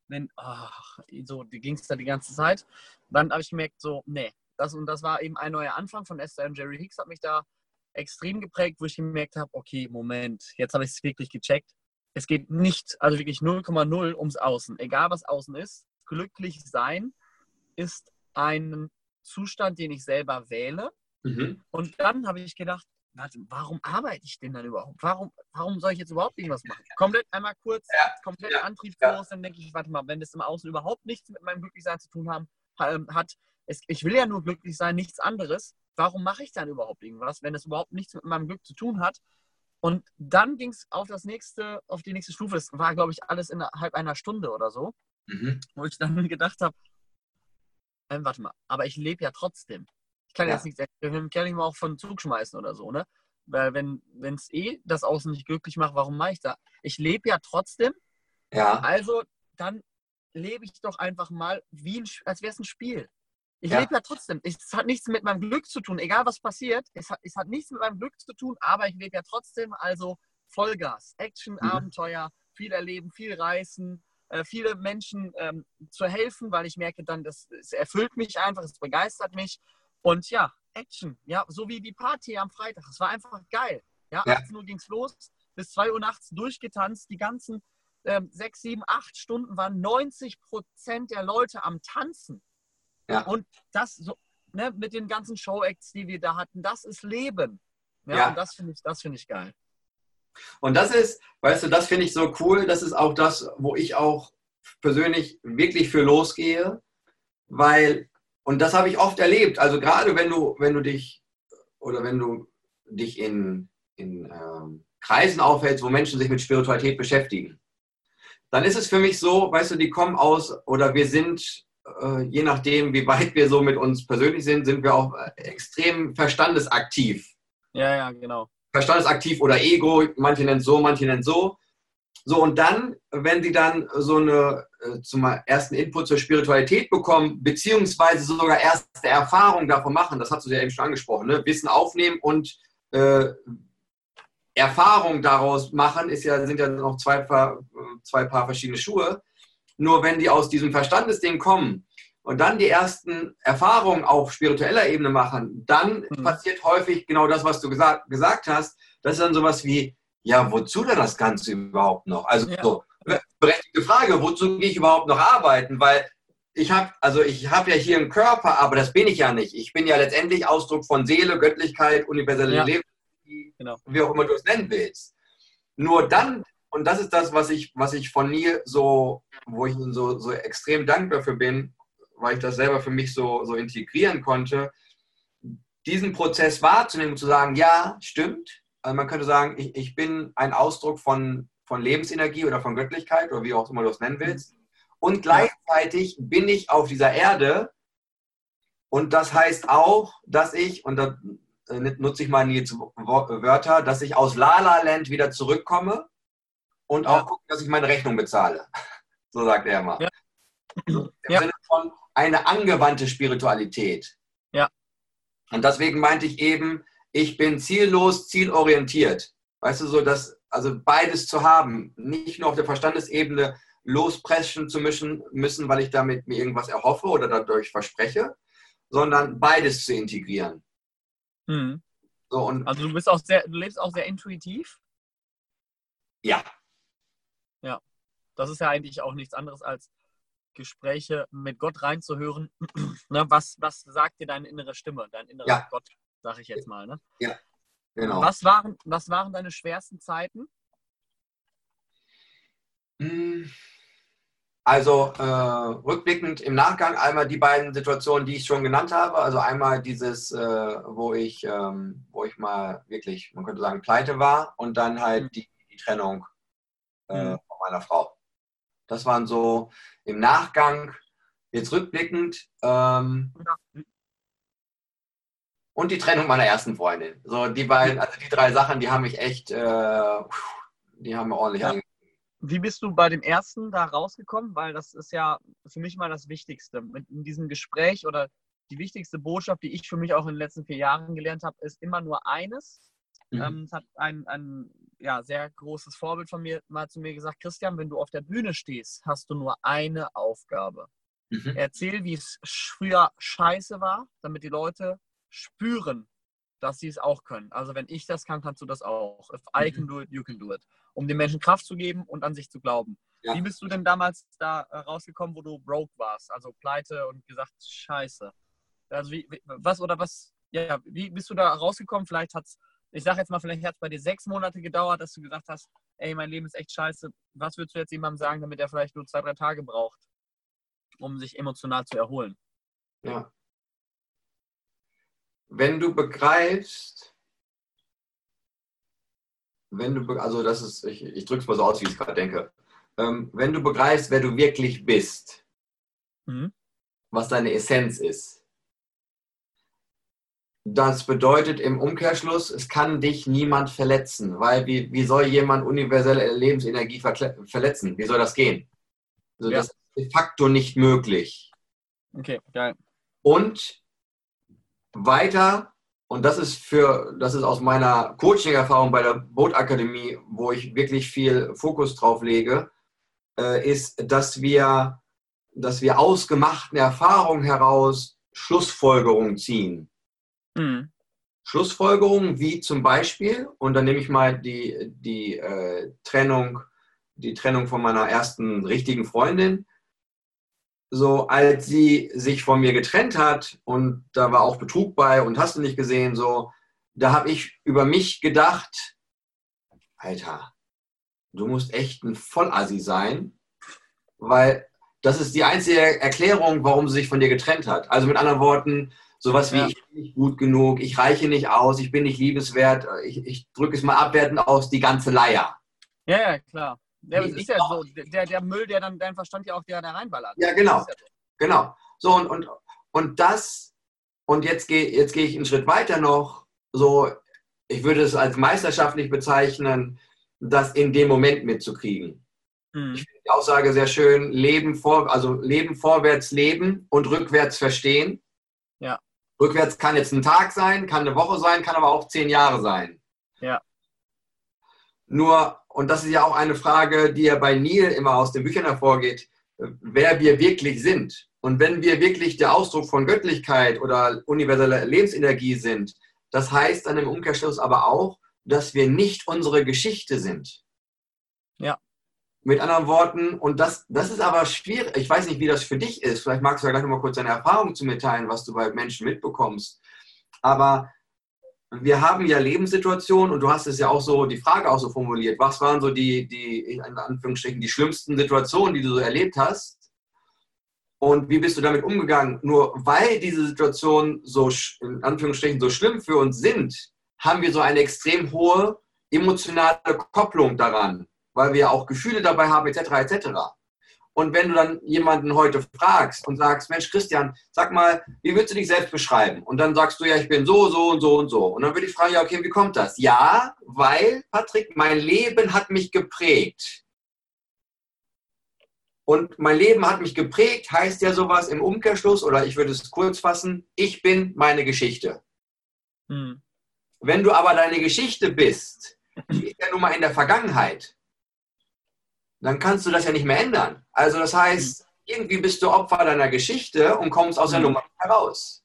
A: wenn, ach, so ging es da die ganze Zeit. Dann habe ich gemerkt, so, nee, das und das war eben ein neuer Anfang von Esther und Jerry Hicks, hat mich da extrem geprägt, wo ich gemerkt habe, okay, Moment, jetzt habe ich es wirklich gecheckt. Es geht nicht, also wirklich 0,0 ums Außen. Egal was außen ist, glücklich sein ist ein Zustand, den ich selber wähle. Mhm. Und dann habe ich gedacht, warte, warum arbeite ich denn dann überhaupt? Warum, warum soll ich jetzt überhaupt irgendwas machen? Komplett einmal kurz, ja. komplett ja. antriebslos, dann denke ich, warte mal, wenn das im Außen überhaupt nichts mit meinem Glücklichsein zu tun haben, ähm, hat, es, ich will ja nur glücklich sein, nichts anderes, warum mache ich dann überhaupt irgendwas, wenn es überhaupt nichts mit meinem Glück zu tun hat? Und dann ging es auf das nächste, auf die nächste Stufe. Das war, glaube ich, alles innerhalb einer Stunde oder so, mhm. wo ich dann gedacht habe, ähm, warte mal, aber ich lebe ja trotzdem. Ich kann ja. jetzt nicht, kann ich mal auch von Zug schmeißen oder so, ne? Weil wenn es eh das Außen nicht glücklich macht, warum mache ich da? Ich lebe ja trotzdem. Ja. Also dann lebe ich doch einfach mal wie ein, als wäre es ein Spiel. Ich ja. lebe ja trotzdem. Es hat nichts mit meinem Glück zu tun, egal was passiert. Es hat, es hat nichts mit meinem Glück zu tun, aber ich lebe ja trotzdem. Also Vollgas, Action, mhm. Abenteuer, viel erleben, viel reißen, äh, viele Menschen ähm, zu helfen, weil ich merke dann, das, es erfüllt mich einfach, es begeistert mich. Und ja, Action, ja, so wie die Party am Freitag. Es war einfach geil. Ja, ja. 18 Uhr ging es los, bis 2 Uhr nachts durchgetanzt. Die ganzen ähm, 6, 7, 8 Stunden waren 90 Prozent der Leute am Tanzen. Ja. Und das so, ne, mit den ganzen Show-Acts, die wir da hatten, das ist Leben. Ja, ja. und das finde ich, das ich geil.
B: Und das ist, weißt du, das finde ich so cool. Das ist auch das, wo ich auch persönlich wirklich für losgehe, weil, und das habe ich oft erlebt. Also gerade wenn du, wenn du dich oder wenn du dich in, in ähm, Kreisen aufhältst, wo Menschen sich mit Spiritualität beschäftigen, dann ist es für mich so, weißt du, die kommen aus oder wir sind äh, je nachdem, wie weit wir so mit uns persönlich sind, sind wir auch äh, extrem verstandesaktiv.
A: Ja, ja, genau.
B: Verstandesaktiv oder Ego, manche nennen so, manche nennen so. So, und dann, wenn sie dann so eine äh, zum ersten Input zur Spiritualität bekommen, beziehungsweise sogar erste Erfahrungen davon machen, das hast du ja eben schon angesprochen, ne? Wissen aufnehmen und äh, Erfahrung daraus machen, ist ja, sind ja noch zwei Paar, zwei Paar verschiedene Schuhe. Nur wenn die aus diesem Verstandesding kommen und dann die ersten Erfahrungen auf spiritueller Ebene machen, dann mhm. passiert häufig genau das, was du gesagt, gesagt hast. Das ist dann sowas wie, ja, wozu denn das Ganze überhaupt noch? Also ja. so, berechtigte Frage, wozu gehe ich überhaupt noch arbeiten? Weil ich habe also ich habe ja hier einen Körper, aber das bin ich ja nicht. Ich bin ja letztendlich Ausdruck von Seele, Göttlichkeit, universelle ja. Leben, genau. wie auch immer du es nennen willst. Nur dann und das ist das, was ich, was ich von Neil so, wo ich ihm so, so extrem dankbar für bin, weil ich das selber für mich so, so integrieren konnte, diesen Prozess wahrzunehmen und zu sagen, ja, stimmt. Also man könnte sagen, ich, ich bin ein Ausdruck von, von Lebensenergie oder von Göttlichkeit oder wie auch immer du es nennen willst. Und gleichzeitig bin ich auf dieser Erde und das heißt auch, dass ich, und da äh, nutze ich mal Nils Wörter, dass ich aus Lala Land wieder zurückkomme und auch gucken, dass ich meine Rechnung bezahle. So sagt er immer. Ja. Im ja. Sinne von eine angewandte Spiritualität.
A: Ja.
B: Und deswegen meinte ich eben, ich bin ziellos, zielorientiert. Weißt du, so dass, also beides zu haben, nicht nur auf der Verstandesebene lospreschen zu müssen, müssen, weil ich damit mir irgendwas erhoffe oder dadurch verspreche, sondern beides zu integrieren.
A: Mhm. So, und also du bist auch sehr, du lebst auch sehr intuitiv?
B: Ja,
A: ja, das ist ja eigentlich auch nichts anderes als Gespräche mit Gott reinzuhören. ne, was, was sagt dir deine innere Stimme, dein innerer ja. Gott, sag ich jetzt mal. Ne?
B: Ja, genau.
A: Was waren, was waren deine schwersten Zeiten?
B: Hm. Also äh, rückblickend im Nachgang einmal die beiden Situationen, die ich schon genannt habe. Also einmal dieses, äh, wo ich, ähm, wo ich mal wirklich, man könnte sagen, pleite war und dann halt mhm. die, die Trennung äh, mhm. von meiner Frau. Das waren so im Nachgang, jetzt rückblickend. Ähm, und die Trennung meiner ersten Freundin. So die beiden, also die drei Sachen, die haben mich echt, äh, die haben mir ordentlich ja.
A: Wie bist du bei dem ersten da rausgekommen? Weil das ist ja für mich mal das Wichtigste. In diesem Gespräch oder die wichtigste Botschaft, die ich für mich auch in den letzten vier Jahren gelernt habe, ist immer nur eines. Mhm. Ähm, es hat ein, ein ja, sehr großes Vorbild von mir mal zu mir gesagt, Christian, wenn du auf der Bühne stehst, hast du nur eine Aufgabe. Mhm. Erzähl, wie es früher scheiße war, damit die Leute spüren, dass sie es auch können. Also wenn ich das kann, kannst du das auch. If I can mhm. do it, you can do it. Um den Menschen Kraft zu geben und an sich zu glauben. Ja. Wie bist du denn damals da äh, rausgekommen, wo du broke warst, also pleite und gesagt, scheiße. Also wie, was oder was, ja, wie bist du da rausgekommen? Vielleicht hat es, ich sag jetzt mal, vielleicht hat es bei dir sechs Monate gedauert, dass du gesagt hast, ey, mein Leben ist echt scheiße. Was würdest du jetzt jemandem sagen, damit er vielleicht nur zwei, drei Tage braucht, um sich emotional zu erholen?
B: Ja, wenn du begreifst, wenn du, also das ist, ich, ich drücke es mal so aus, wie ich es gerade denke, ähm, wenn du begreifst, wer du wirklich bist, mhm. was deine Essenz ist, das bedeutet im Umkehrschluss, es kann dich niemand verletzen, weil wie, wie soll jemand universelle Lebensenergie verletzen? Wie soll das gehen? Also ja. Das ist de facto nicht möglich.
A: Okay, geil.
B: Und weiter, und das ist für, das ist aus meiner Coaching-Erfahrung bei der Bootakademie, wo ich wirklich viel Fokus drauf lege, äh, ist, dass wir, dass wir aus gemachten Erfahrungen heraus Schlussfolgerungen ziehen. Mhm. Schlussfolgerungen wie zum Beispiel, und dann nehme ich mal die, die äh, Trennung, die Trennung von meiner ersten richtigen Freundin so als sie sich von mir getrennt hat und da war auch Betrug bei und hast du nicht gesehen, so, da habe ich über mich gedacht, Alter, du musst echt ein Vollassi sein, weil das ist die einzige Erklärung, warum sie sich von dir getrennt hat. Also mit anderen Worten, sowas wie ja. ich bin nicht gut genug, ich reiche nicht aus, ich bin nicht liebeswert, ich, ich drücke es mal abwertend aus, die ganze Leier.
A: Ja, ja, klar. Der, ist ja so, der, der Müll, der dann dein Verstand ja auch der da reinballert.
B: Ja, genau. Ja so. Genau. So, und, und, und das, und jetzt gehe jetzt geh ich einen Schritt weiter noch, so, ich würde es als meisterschaftlich bezeichnen, das in dem Moment mitzukriegen. Mhm. Ich finde die Aussage sehr schön, Leben vor, also Leben vorwärts leben und rückwärts verstehen. Rückwärts kann jetzt ein Tag sein, kann eine Woche sein, kann aber auch zehn Jahre sein.
A: Ja.
B: Nur, und das ist ja auch eine Frage, die ja bei Neil immer aus den Büchern hervorgeht, wer wir wirklich sind. Und wenn wir wirklich der Ausdruck von Göttlichkeit oder universeller Lebensenergie sind, das heißt dann im Umkehrschluss aber auch, dass wir nicht unsere Geschichte sind.
A: Ja.
B: Mit anderen Worten, und das, das ist aber schwierig, ich weiß nicht, wie das für dich ist, vielleicht magst du ja gleich nochmal kurz deine Erfahrung zu mitteilen, was du bei Menschen mitbekommst. Aber wir haben ja Lebenssituationen und du hast es ja auch so, die Frage auch so formuliert. Was waren so die, die in Anführungsstrichen, die schlimmsten Situationen, die du so erlebt hast? Und wie bist du damit umgegangen? Nur weil diese Situationen so, in Anführungsstrichen, so schlimm für uns sind, haben wir so eine extrem hohe emotionale Kopplung daran, weil wir auch Gefühle dabei haben, etc., etc. Und wenn du dann jemanden heute fragst und sagst, Mensch, Christian, sag mal, wie würdest du dich selbst beschreiben? Und dann sagst du, ja, ich bin so, so und so und so. Und dann würde ich fragen, ja, okay, wie kommt das? Ja, weil, Patrick, mein Leben hat mich geprägt. Und mein Leben hat mich geprägt, heißt ja sowas im Umkehrschluss, oder ich würde es kurz fassen, ich bin meine Geschichte. Hm. Wenn du aber deine Geschichte bist, die ist ja nun mal in der Vergangenheit, dann kannst du das ja nicht mehr ändern. Also das heißt, irgendwie bist du Opfer deiner Geschichte und kommst aus der mhm. Nummer heraus.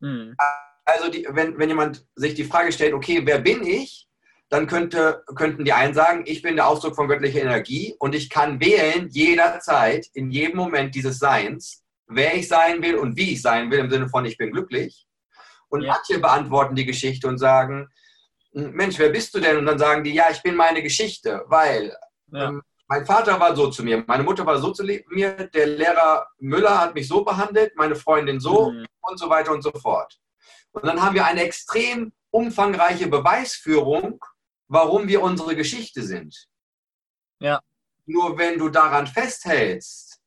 B: Mhm. Also die, wenn, wenn jemand sich die Frage stellt, okay, wer bin ich? Dann könnte, könnten die einen sagen, ich bin der Ausdruck von göttlicher Energie und ich kann wählen jederzeit, in jedem Moment dieses Seins, wer ich sein will und wie ich sein will, im Sinne von ich bin glücklich. Und ja. manche beantworten die Geschichte und sagen, Mensch, wer bist du denn? Und dann sagen die, ja, ich bin meine Geschichte, weil ja. ähm, mein Vater war so zu mir, meine Mutter war so zu mir, der Lehrer Müller hat mich so behandelt, meine Freundin so mhm. und so weiter und so fort. Und dann haben wir eine extrem umfangreiche Beweisführung, warum wir unsere Geschichte sind.
A: Ja.
B: Nur wenn du daran festhältst,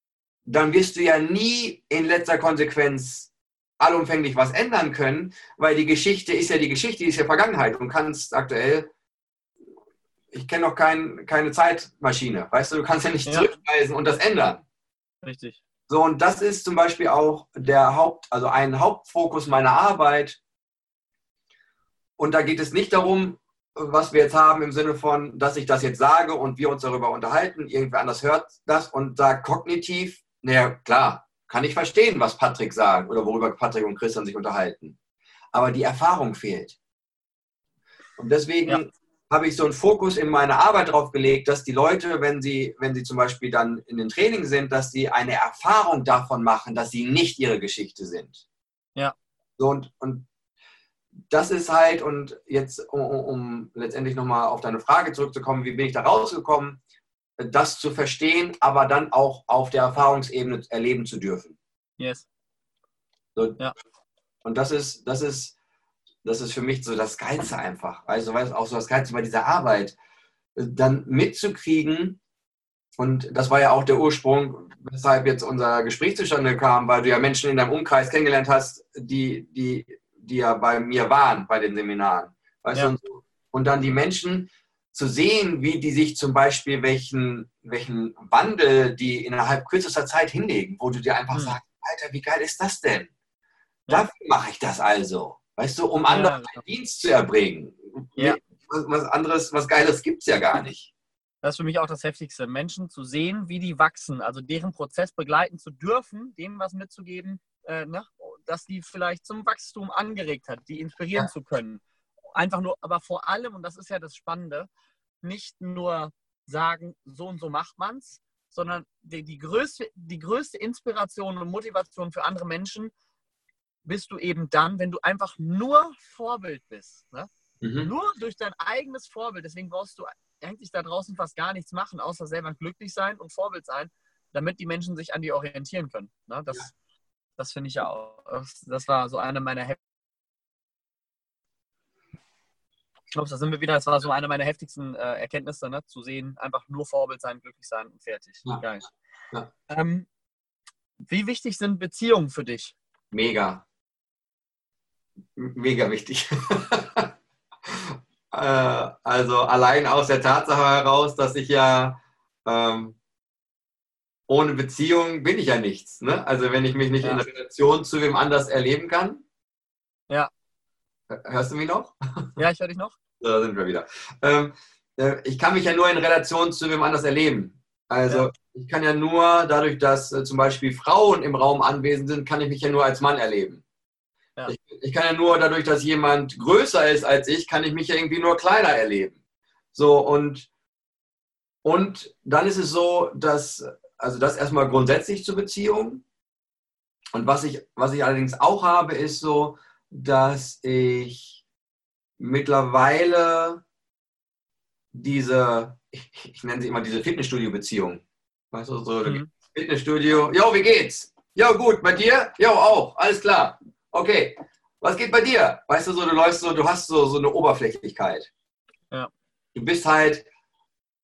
B: dann wirst du ja nie in letzter Konsequenz allumfänglich was ändern können, weil die Geschichte ist ja die Geschichte, die ist ja Vergangenheit und kannst aktuell ich kenne noch kein, keine Zeitmaschine. Weißt du, du kannst ja nicht ja. zurückreisen und das ändern.
A: Richtig.
B: So, und das ist zum Beispiel auch der Haupt, also ein Hauptfokus meiner Arbeit. Und da geht es nicht darum, was wir jetzt haben im Sinne von, dass ich das jetzt sage und wir uns darüber unterhalten, irgendwer anders hört das und sagt kognitiv, naja, klar, kann ich verstehen, was Patrick sagt oder worüber Patrick und Christian sich unterhalten. Aber die Erfahrung fehlt. Und deswegen ja habe ich so einen Fokus in meiner Arbeit darauf gelegt, dass die Leute, wenn sie, wenn sie zum Beispiel dann in den Training sind, dass sie eine Erfahrung davon machen, dass sie nicht ihre Geschichte sind.
A: Ja.
B: So und, und das ist halt, und jetzt, um, um letztendlich nochmal auf deine Frage zurückzukommen, wie bin ich da rausgekommen, das zu verstehen, aber dann auch auf der Erfahrungsebene erleben zu dürfen.
A: Yes.
B: So, ja. Und das ist, das ist, das ist für mich so das Geilste einfach. Also weißt, auch so das Geilste bei dieser Arbeit, dann mitzukriegen, und das war ja auch der Ursprung, weshalb jetzt unser Gespräch zustande kam, weil du ja Menschen in deinem Umkreis kennengelernt hast, die, die, die ja bei mir waren, bei den Seminaren. Weißt ja. du, und, und dann die Menschen zu sehen, wie die sich zum Beispiel welchen, welchen Wandel die innerhalb kürzester Zeit hinlegen, wo du dir einfach mhm. sagst, Alter, wie geil ist das denn? Dafür mache ich das also. Weißt du, um anderen ja, einen Dienst zu erbringen. Ja. Was, was anderes, was Geiles gibt es ja gar nicht.
A: Das ist für mich auch das Heftigste. Menschen zu sehen, wie die wachsen, also deren Prozess begleiten zu dürfen, denen was mitzugeben, äh, ne? dass die vielleicht zum Wachstum angeregt hat, die inspirieren ja. zu können. Einfach nur, aber vor allem, und das ist ja das Spannende, nicht nur sagen, so und so macht man es, sondern die, die, größte, die größte Inspiration und Motivation für andere Menschen bist du eben dann, wenn du einfach nur Vorbild bist. Ne? Mhm. Nur durch dein eigenes Vorbild. Deswegen brauchst du eigentlich da draußen fast gar nichts machen, außer selber glücklich sein und Vorbild sein, damit die Menschen sich an dir orientieren können. Ne? Das, ja. das finde ich ja auch. Das war so eine meiner heftigsten. Ich glaube, da sind wir wieder. Das war so eine meiner heftigsten äh, Erkenntnisse, ne? zu sehen, einfach nur Vorbild sein, glücklich sein und fertig. Ja. Geil. Ja. Ähm, wie wichtig sind Beziehungen für dich?
B: Mega mega wichtig. Äh, also allein aus der Tatsache heraus, dass ich ja ähm, ohne Beziehung bin ich ja nichts. Ne? Also wenn ich mich nicht ja. in Relation zu wem anders erleben kann.
A: Ja.
B: Hörst du mich noch?
A: Ja, ich höre dich noch.
B: Da sind wir wieder. Ähm, äh, ich kann mich ja nur in Relation zu wem anders erleben. Also ja. ich kann ja nur dadurch, dass äh, zum Beispiel Frauen im Raum anwesend sind, kann ich mich ja nur als Mann erleben. Ja. Ich, ich, kann ja nur dadurch, dass jemand größer ist als ich, kann ich mich ja irgendwie nur kleiner erleben. So und, und dann ist es so, dass, also das erstmal grundsätzlich zur Beziehung. Und was ich, was ich allerdings auch habe, ist so, dass ich mittlerweile diese, ich, ich nenne sie immer diese Fitnessstudio-Beziehung. Weißt du, so mhm. Fitnessstudio, jo, wie geht's? Jo, gut, bei dir? Jo, auch, alles klar okay, was geht bei dir? Weißt du, so, du läufst so, du hast so, so eine Oberflächlichkeit.
A: Ja.
B: Du bist halt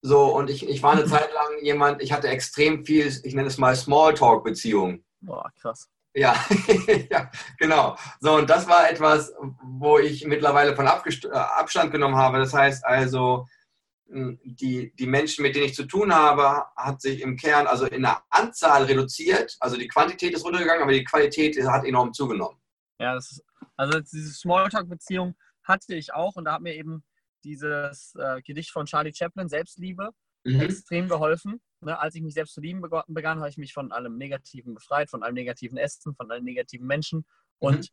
B: so, und ich, ich war eine Zeit lang jemand, ich hatte extrem viel, ich nenne es mal Smalltalk-Beziehungen.
A: Boah, krass.
B: Ja, ja, genau. So, und das war etwas, wo ich mittlerweile von äh, Abstand genommen habe. Das heißt also, hm, die, die Menschen, mit denen ich zu tun habe, hat sich im Kern, also in der Anzahl reduziert. Also die Quantität ist runtergegangen, aber die Qualität hat enorm zugenommen.
A: Ja, ist, also diese Smalltalk-Beziehung hatte ich auch und da hat mir eben dieses äh, Gedicht von Charlie Chaplin, Selbstliebe, mhm. extrem geholfen. Ne, als ich mich selbst zu lieben begann, habe ich mich von allem Negativen befreit, von allem negativen Essen, von allen negativen Menschen. Und mhm.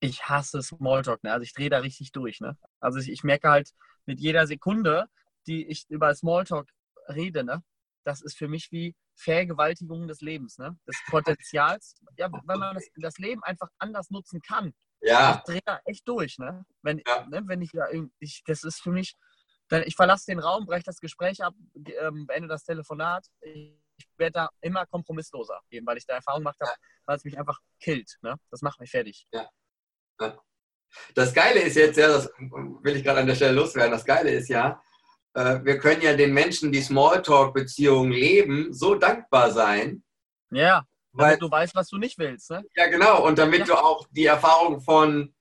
A: ich hasse Smalltalk. Ne? Also ich drehe da richtig durch. Ne? Also ich, ich, merke halt mit jeder Sekunde, die ich über Smalltalk rede, ne? Das ist für mich wie Vergewaltigung des Lebens, ne? des Potenzials, ja, wenn man das, das Leben einfach anders nutzen kann.
B: Ja.
A: Ich drehe da echt durch, ne? Wenn, ja. ne, wenn ich ich, das ist für mich, Dann, ich verlasse den Raum, breche das Gespräch ab, ähm, beende das Telefonat. Ich, ich werde da immer kompromissloser, eben weil ich da Erfahrung gemacht habe, weil es mich einfach killt. Ne? Das macht mich fertig.
B: Ja. ja. Das Geile ist jetzt, ja, das will ich gerade an der Stelle loswerden, das Geile ist ja, wir können ja den Menschen, die Smalltalk-Beziehungen leben, so dankbar sein.
A: Ja, weil weil, du weißt, was du nicht willst. Ne?
B: Ja, genau. Und damit ja. du auch die Erfahrung von,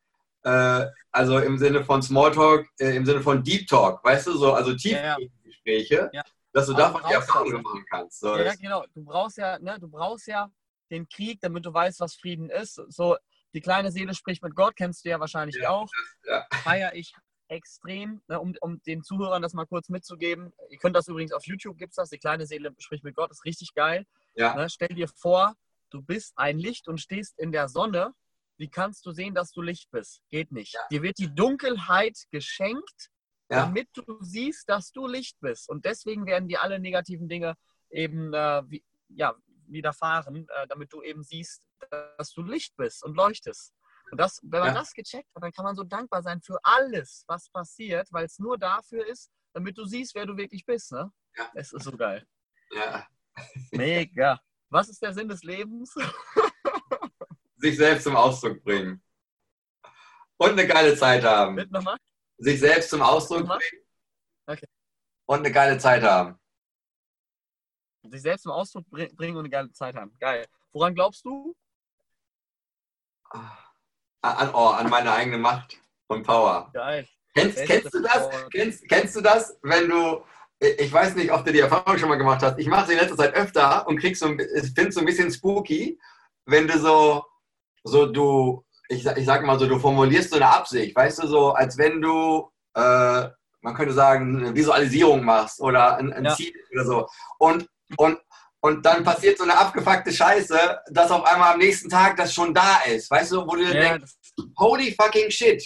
B: äh, also im Sinne von Smalltalk, äh, im Sinne von Deep Talk, weißt du, so, also Tiefgespräche, ja. dass du davon die Erfahrung machen kannst. So.
A: Ja, genau. Du brauchst ja, ne, du brauchst ja den Krieg, damit du weißt, was Frieden ist. So, die kleine Seele spricht mit Gott, kennst du ja wahrscheinlich ja, auch. Ja. Feier ich extrem, ne, um, um den Zuhörern das mal kurz mitzugeben. Ihr könnt das übrigens auf YouTube, gibt es das, die kleine Seele spricht mit Gott, ist richtig geil. Ja. Ne, stell dir vor, du bist ein Licht und stehst in der Sonne. Wie kannst du sehen, dass du Licht bist? Geht nicht. Ja. Dir wird die Dunkelheit geschenkt, ja. damit du siehst, dass du Licht bist. Und deswegen werden dir alle negativen Dinge eben äh, wie, ja, widerfahren, äh, damit du eben siehst, dass du Licht bist und leuchtest. Und das, wenn man ja. das gecheckt hat, dann kann man so dankbar sein für alles, was passiert, weil es nur dafür ist, damit du siehst, wer du wirklich bist. Ne? Ja. Es ist so geil. Ja. Mega. Was ist der Sinn des Lebens?
B: Sich selbst zum Ausdruck bringen. Und eine geile Zeit haben.
A: Mit nochmal?
B: Sich selbst zum Ausdruck bringen. Okay. Und eine geile Zeit haben.
A: Sich selbst zum Ausdruck bringen und eine geile Zeit haben. Geil. Woran glaubst du?
B: Ah an, oh, an meine eigene Macht und Power. Geil. Kennst, kennst du das? Kennst, kennst du das, wenn du, ich weiß nicht, ob du die Erfahrung schon mal gemacht hast, ich mache sie in letzter Zeit öfter und krieg so, finde es so ein bisschen spooky, wenn du so, so du, ich, ich sag mal so, du formulierst so eine Absicht, weißt du, so als wenn du, äh, man könnte sagen, eine Visualisierung machst oder ein, ein ja. Ziel oder so. Und, und und dann passiert so eine abgefuckte Scheiße, dass auf einmal am nächsten Tag das schon da ist. Weißt du, wo du ja, denkst, holy fucking shit.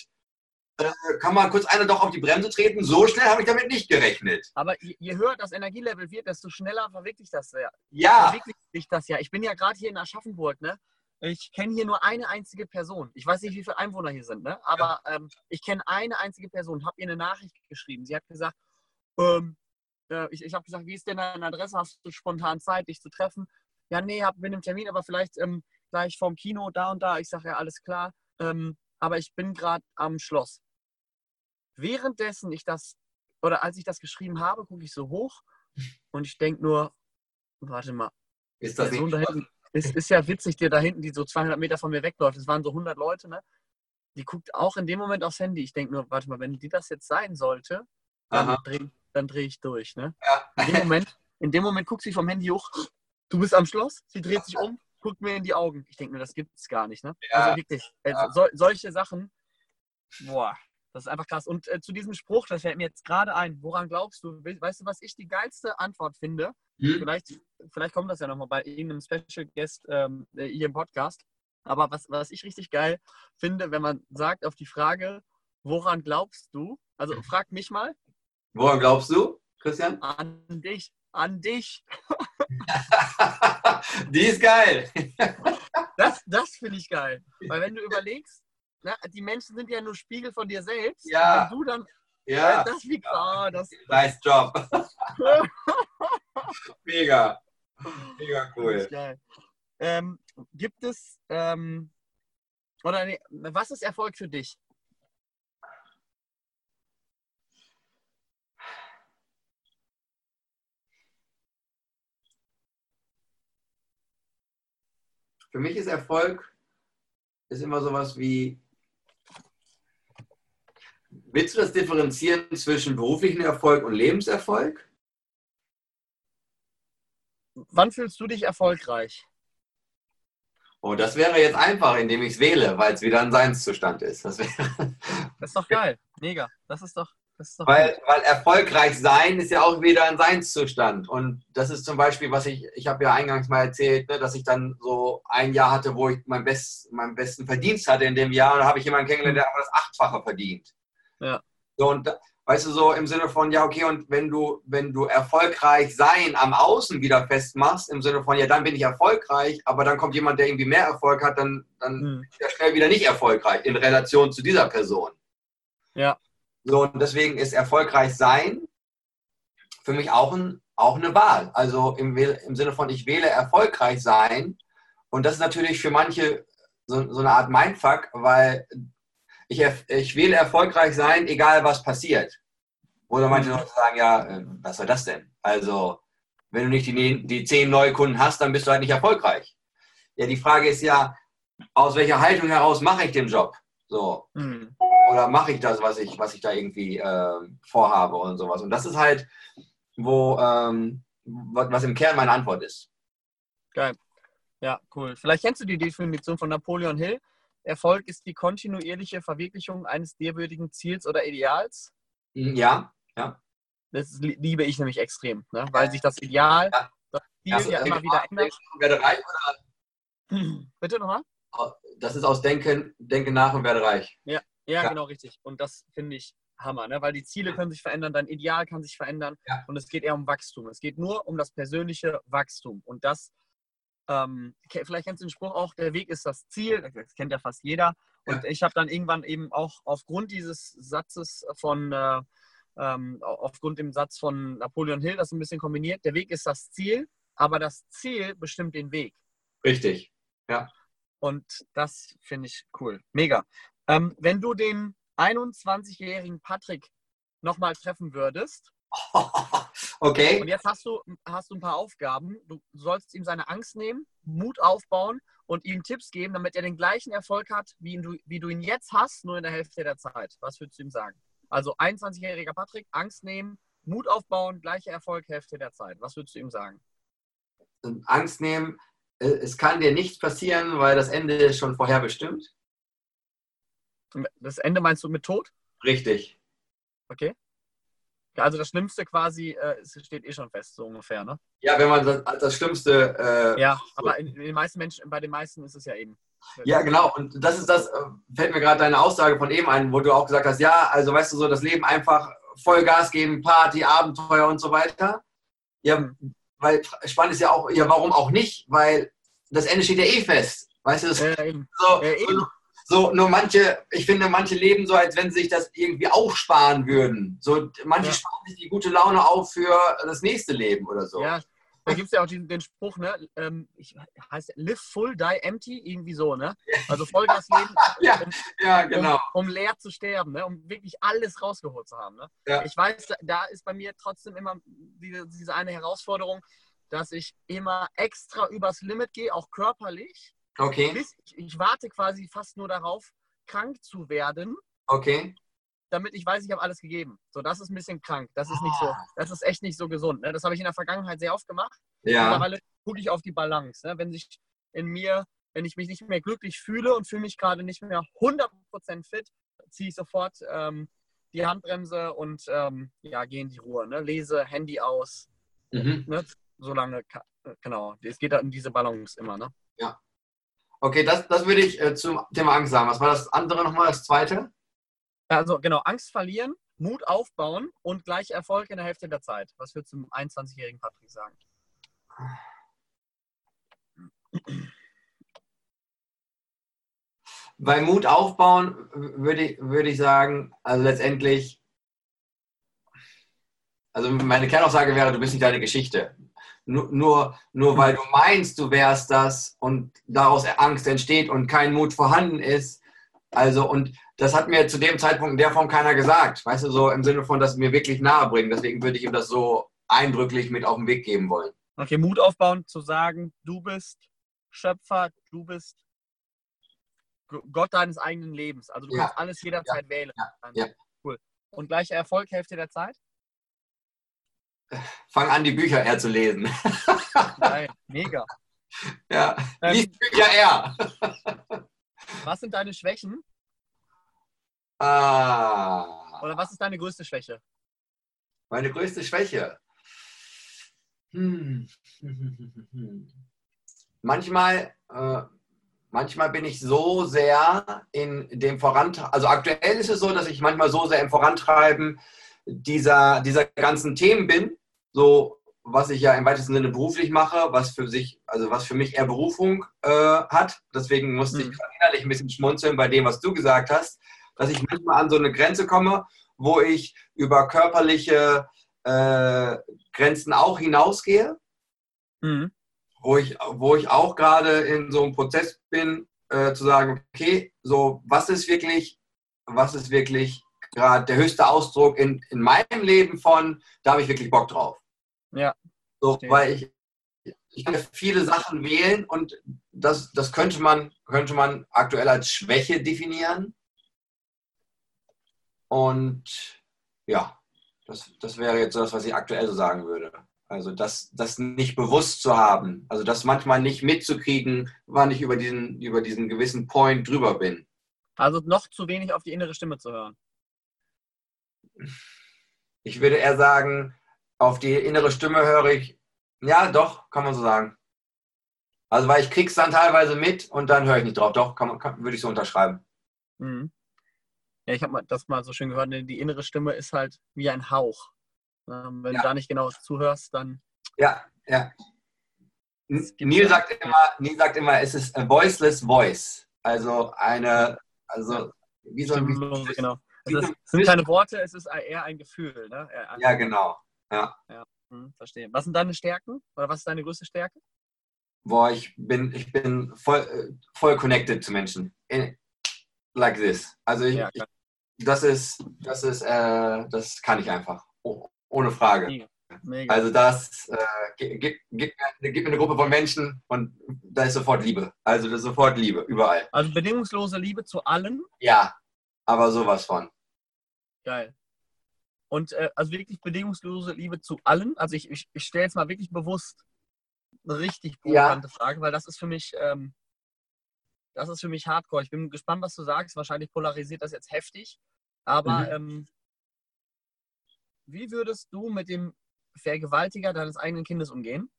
B: Äh, kann man kurz einer doch auf die Bremse treten? So schnell habe ich damit nicht gerechnet.
A: Aber je, je, höher das Energielevel wird, desto schneller verwirklicht das ja.
B: Ja.
A: Verwirklicht sich das ja. Ich bin ja gerade hier in Aschaffenburg, ne? Ich kenne hier nur eine einzige Person. Ich weiß nicht, wie viele Einwohner hier sind, ne? Aber ja. ähm, ich kenne eine einzige Person, habe ihr eine Nachricht geschrieben. Sie hat gesagt, ähm, äh, ich, ich habe gesagt, wie ist denn deine Adresse? Hast du spontan Zeit, dich zu treffen? Ja, nee, hab, bin im Termin, aber vielleicht ähm, gleich vorm Kino, da und da. Ich sage ja, alles klar. Ähm, aber ich bin gerade am Schloss. Währenddessen ich das, oder als ich das geschrieben habe, gucke ich so hoch und ich denke nur, warte mal.
B: Ist das nicht
A: da hinten, ist, ist ja witzig, der da hinten, die so 200 Meter von mir wegläuft. Es waren so 100 Leute, ne? Die guckt auch in dem Moment aufs Handy. Ich denke nur, warte mal, wenn die das jetzt sein sollte, dann drehen, dann drehe ich durch. Ne? Ja. In, dem Moment, in dem Moment guckt sie vom Handy hoch, du bist am Schloss, sie dreht sich um, guckt mir in die Augen. Ich denke mir, das gibt es gar nicht. Ne? Ja. Also wirklich, äh, so, solche Sachen, boah, das ist einfach krass. Und äh, zu diesem Spruch, das fällt mir jetzt gerade ein, woran glaubst du? Weißt du, was ich die geilste Antwort finde? Hm. Vielleicht, vielleicht kommt das ja nochmal bei irgendeinem Special Guest ähm, äh, hier im Podcast. Aber was, was ich richtig geil finde, wenn man sagt auf die Frage, woran glaubst du? Also frag mich mal,
B: Woran glaubst du, Christian?
A: An dich. An dich.
B: die ist geil.
A: das das finde ich geil. Weil wenn du überlegst, na, die Menschen sind ja nur Spiegel von dir selbst.
B: Ja.
A: Und du dann.
B: Ja.
A: Das wie klar. Das
B: nice Job. Mega. Mega cool.
A: Ähm, gibt es, ähm, oder nee, was ist Erfolg für dich?
B: Für mich ist Erfolg ist immer sowas wie, willst du das differenzieren zwischen beruflichem Erfolg und Lebenserfolg?
A: Wann fühlst du dich erfolgreich?
B: Oh, das wäre jetzt einfach, indem ich es wähle, weil es wieder ein Seinszustand ist.
A: Das, das ist doch geil. Mega. Das ist doch
B: weil, weil erfolgreich sein ist ja auch wieder ein Seinszustand. Und das ist zum Beispiel, was ich, ich habe ja eingangs mal erzählt, ne, dass ich dann so ein Jahr hatte, wo ich mein best, meinen besten Verdienst hatte in dem Jahr. Und da habe ich jemanden kennengelernt, der einfach das Achtfache verdient.
A: Ja.
B: So, und weißt du, so im Sinne von, ja, okay, und wenn du, wenn du erfolgreich sein am Außen wieder festmachst, im Sinne von, ja, dann bin ich erfolgreich, aber dann kommt jemand, der irgendwie mehr Erfolg hat, dann, dann mhm. ist er schnell wieder nicht erfolgreich in Relation zu dieser Person.
A: Ja.
B: So, und deswegen ist erfolgreich sein für mich auch, ein, auch eine Wahl. Also im, im Sinne von, ich wähle erfolgreich sein. Und das ist natürlich für manche so, so eine Art Mindfuck, weil ich, ich wähle erfolgreich sein, egal was passiert. Oder manche mhm. Leute sagen, ja, äh, was soll das denn? Also, wenn du nicht die, die zehn neue Kunden hast, dann bist du halt nicht erfolgreich. Ja, die Frage ist ja, aus welcher Haltung heraus mache ich den Job? So. Mhm. Oder mache ich das, was ich, was ich da irgendwie äh, vorhabe und sowas. Und das ist halt, wo, ähm, was im Kern meine Antwort ist.
A: Geil. Ja, cool. Vielleicht kennst du die Definition von Napoleon Hill. Erfolg ist die kontinuierliche Verwirklichung eines dirwürdigen Ziels oder Ideals.
B: Mhm, ja, ja.
A: Das liebe ich nämlich extrem, ne? weil sich das Ideal, ja. das Ziel also, ja immer wieder ändert.
B: Werde reich oder?
A: Bitte nochmal?
B: Das ist aus Denken, Denken nach und werde reich.
A: Ja, ja, ja. genau richtig. Und das finde ich Hammer, ne? weil die Ziele können sich verändern, dein Ideal kann sich verändern ja. und es geht eher um Wachstum. Es geht nur um das persönliche Wachstum und das, ähm, vielleicht kennst du den Spruch auch, der Weg ist das Ziel, das kennt ja fast jeder. Und ja. ich habe dann irgendwann eben auch aufgrund dieses Satzes von, äh, ähm, aufgrund dem Satz von Napoleon Hill das ein bisschen kombiniert, der Weg ist das Ziel, aber das Ziel bestimmt den Weg.
B: Richtig, ja.
A: Und das finde ich cool. Mega. Ähm, wenn du den 21-jährigen Patrick nochmal treffen würdest.
B: Okay.
A: Und jetzt hast du, hast du ein paar Aufgaben. Du sollst ihm seine Angst nehmen, Mut aufbauen und ihm Tipps geben, damit er den gleichen Erfolg hat, wie, du, wie du ihn jetzt hast, nur in der Hälfte der Zeit. Was würdest du ihm sagen? Also 21-jähriger Patrick, Angst nehmen, Mut aufbauen, gleicher Erfolg, Hälfte der Zeit. Was würdest du ihm sagen?
B: Angst nehmen, äh, es kann dir nichts passieren, weil das Ende ist schon vorherbestimmt.
A: Das Ende meinst du mit Tod?
B: Richtig.
A: Okay. Also das Schlimmste quasi äh, steht eh schon fest, so ungefähr, ne?
B: Ja, wenn man das, das Schlimmste.
A: Äh, ja, aber in, in den meisten Menschen, bei den meisten ist es ja eben.
B: Ja, genau. Und das ist das, äh, fällt mir gerade deine Aussage von eben ein, wo du auch gesagt hast, ja, also weißt du so, das Leben einfach Vollgas geben, Party, Abenteuer und so weiter. Ja, mhm. weil spannend ist ja auch, ja, warum auch nicht? Weil das Ende steht ja eh fest. Weißt du, das, ja, eben. So, ja, eben. So, nur manche, ich finde, manche leben so, als wenn sie sich das irgendwie aufsparen würden. So, manche ja. sparen sich die gute Laune auf für das nächste Leben oder so.
A: Ja, da gibt es ja auch den, den Spruch, ne? Ähm, ich, heißt live full, die empty, irgendwie so, ne? Also Vollgas leben,
B: ja, um, ja, genau.
A: Um, um, leer zu sterben, ne? Um wirklich alles rausgeholt zu haben. Ne? Ja. Ich weiß, da ist bei mir trotzdem immer diese, diese eine Herausforderung, dass ich immer extra übers Limit gehe, auch körperlich.
B: Okay.
A: Bis, ich, ich warte quasi fast nur darauf, krank zu werden.
B: Okay.
A: Damit ich weiß, ich habe alles gegeben. So, das ist ein bisschen krank. Das ist nicht so, ah. das ist echt nicht so gesund. Ne? Das habe ich in der Vergangenheit sehr oft gemacht.
B: Ja.
A: Mittlerweile gucke ich auf die Balance. Ne? Wenn sich in mir, wenn ich mich nicht mehr glücklich fühle und fühle mich gerade nicht mehr 100% fit, ziehe ich sofort ähm, die Handbremse und ähm, ja, gehe in die Ruhe. Ne? Lese, Handy aus. Mhm. Ne? Solange, genau. Es geht in diese Balance immer. Ne?
B: Ja. Okay, das, das würde ich äh, zum Thema Angst sagen. Was war das andere nochmal, das zweite?
A: Also genau, Angst verlieren, Mut aufbauen und gleich Erfolg in der Hälfte der Zeit. Was würdest du zum 21-jährigen Patrick sagen?
B: Bei Mut aufbauen würde ich, würde ich sagen, also letztendlich, also meine Kernaussage wäre, du bist nicht deine Geschichte. Nur, nur, nur weil du meinst, du wärst das und daraus Angst entsteht und kein Mut vorhanden ist. Also, und das hat mir zu dem Zeitpunkt in der Form keiner gesagt. Weißt du, so im Sinne von, dass mir wirklich nahe bringen. Deswegen würde ich ihm das so eindrücklich mit auf den Weg geben wollen.
A: Okay, Mut aufbauen, zu sagen, du bist Schöpfer, du bist Gott deines eigenen Lebens. Also du ja. kannst alles jederzeit ja. wählen.
B: Ja. ja.
A: Cool. Und gleicher Erfolg, Hälfte der Zeit?
B: Fang an, die Bücher eher zu lesen.
A: Nein, mega.
B: Ja, ähm, lies Bücher eher.
A: Was sind deine Schwächen?
B: Ah.
A: Oder was ist deine größte Schwäche?
B: Meine größte Schwäche? Hm. Manchmal, äh, manchmal bin ich so sehr in dem Vorantreiben, also aktuell ist es so, dass ich manchmal so sehr im Vorantreiben dieser, dieser ganzen Themen bin, so was ich ja im weitesten Sinne beruflich mache, was für sich, also was für mich eher Berufung äh, hat. Deswegen musste mhm. ich innerlich ein bisschen schmunzeln bei dem, was du gesagt hast, dass ich manchmal an so eine Grenze komme, wo ich über körperliche äh, Grenzen auch hinausgehe. Mhm. Wo, ich, wo ich auch gerade in so einem Prozess bin, äh, zu sagen, okay, so was ist wirklich, was ist wirklich gerade der höchste Ausdruck in, in meinem Leben von, da habe ich wirklich Bock drauf.
A: Ja.
B: So, weil ich, ich kann viele Sachen wählen und das, das könnte, man, könnte man aktuell als Schwäche definieren. Und ja, das, das wäre jetzt das, was ich aktuell so sagen würde. Also das, das nicht bewusst zu haben, also das manchmal nicht mitzukriegen, wann ich über diesen, über diesen gewissen Point drüber bin.
A: Also noch zu wenig auf die innere Stimme zu hören.
B: Ich würde eher sagen, auf die innere Stimme höre ich, ja doch, kann man so sagen. Also weil ich krieg's dann teilweise mit und dann höre ich nicht drauf. Doch, kann man, kann, würde ich so unterschreiben.
A: Mhm. Ja, ich habe das mal so schön gehört, ne, die innere Stimme ist halt wie ein Hauch. Ähm, wenn ja. du da nicht genau zuhörst, dann.
B: Ja, ja. Neil sagt, immer, Neil sagt immer, es ist a voiceless voice. Also eine, also
A: wie so ein. Genau. Es sind keine Worte, es ist eher ein Gefühl. Ne?
B: Ja, genau. Ja.
A: ja. Hm, verstehe. Was sind deine Stärken? Oder was ist deine größte Stärke?
B: Boah, ich bin, ich bin voll, voll connected zu Menschen. In, like this. Also ich, ja, ich, das ist, das ist, äh, das kann ich einfach. Oh, ohne Frage. Mega. Also das äh, gibt, gibt, gibt, mir eine Gruppe von Menschen und da ist sofort Liebe. Also sofort Liebe, überall.
A: Also bedingungslose Liebe zu allen?
B: Ja, aber sowas von.
A: Geil. Und äh, also wirklich bedingungslose Liebe zu allen. Also ich, ich, ich stelle jetzt mal wirklich bewusst eine richtig provokante ja. Frage, weil das ist für mich, ähm, das ist für mich hardcore. Ich bin gespannt, was du sagst. Wahrscheinlich polarisiert das jetzt heftig. Aber mhm. ähm, wie würdest du mit dem Vergewaltiger deines eigenen Kindes umgehen?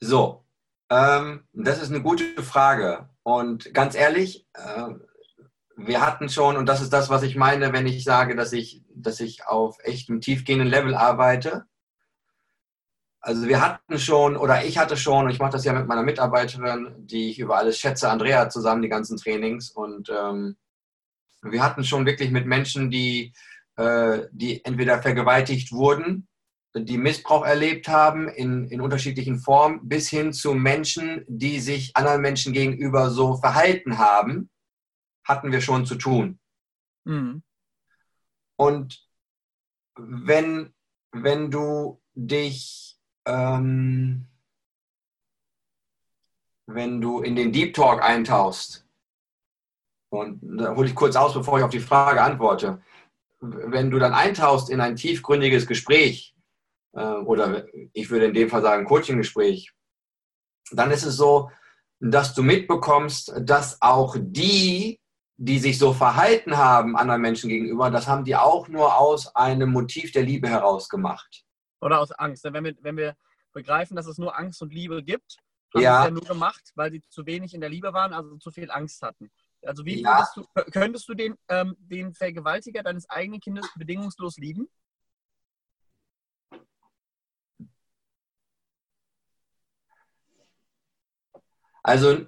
B: So, ähm, das ist eine gute Frage. Und ganz ehrlich, äh, wir hatten schon, und das ist das, was ich meine, wenn ich sage, dass ich, dass ich auf echtem tiefgehenden Level arbeite. Also wir hatten schon, oder ich hatte schon, und ich mache das ja mit meiner Mitarbeiterin, die ich über alles schätze, Andrea, zusammen die ganzen Trainings. Und ähm, wir hatten schon wirklich mit Menschen, die, äh, die entweder vergewaltigt wurden, die Missbrauch erlebt haben in, in unterschiedlichen Formen, bis hin zu Menschen, die sich anderen Menschen gegenüber so verhalten haben hatten wir schon zu tun. Mhm. Und wenn, wenn du dich, ähm, wenn du in den Deep Talk eintauchst, und da hole ich kurz aus, bevor ich auf die Frage antworte, wenn du dann eintauchst in ein tiefgründiges Gespräch, äh, oder ich würde in dem Fall sagen Coaching-Gespräch, dann ist es so, dass du mitbekommst, dass auch die die sich so verhalten haben anderen Menschen gegenüber, das haben die auch nur aus einem Motiv der Liebe heraus gemacht.
A: Oder aus Angst. Wenn wir, wenn wir begreifen, dass es nur Angst und Liebe gibt, haben ja. sie ja nur gemacht, weil sie zu wenig in der Liebe waren, also zu viel Angst hatten. Also wie ja. du, könntest du den, ähm, den Vergewaltiger deines eigenen Kindes bedingungslos lieben?
B: Also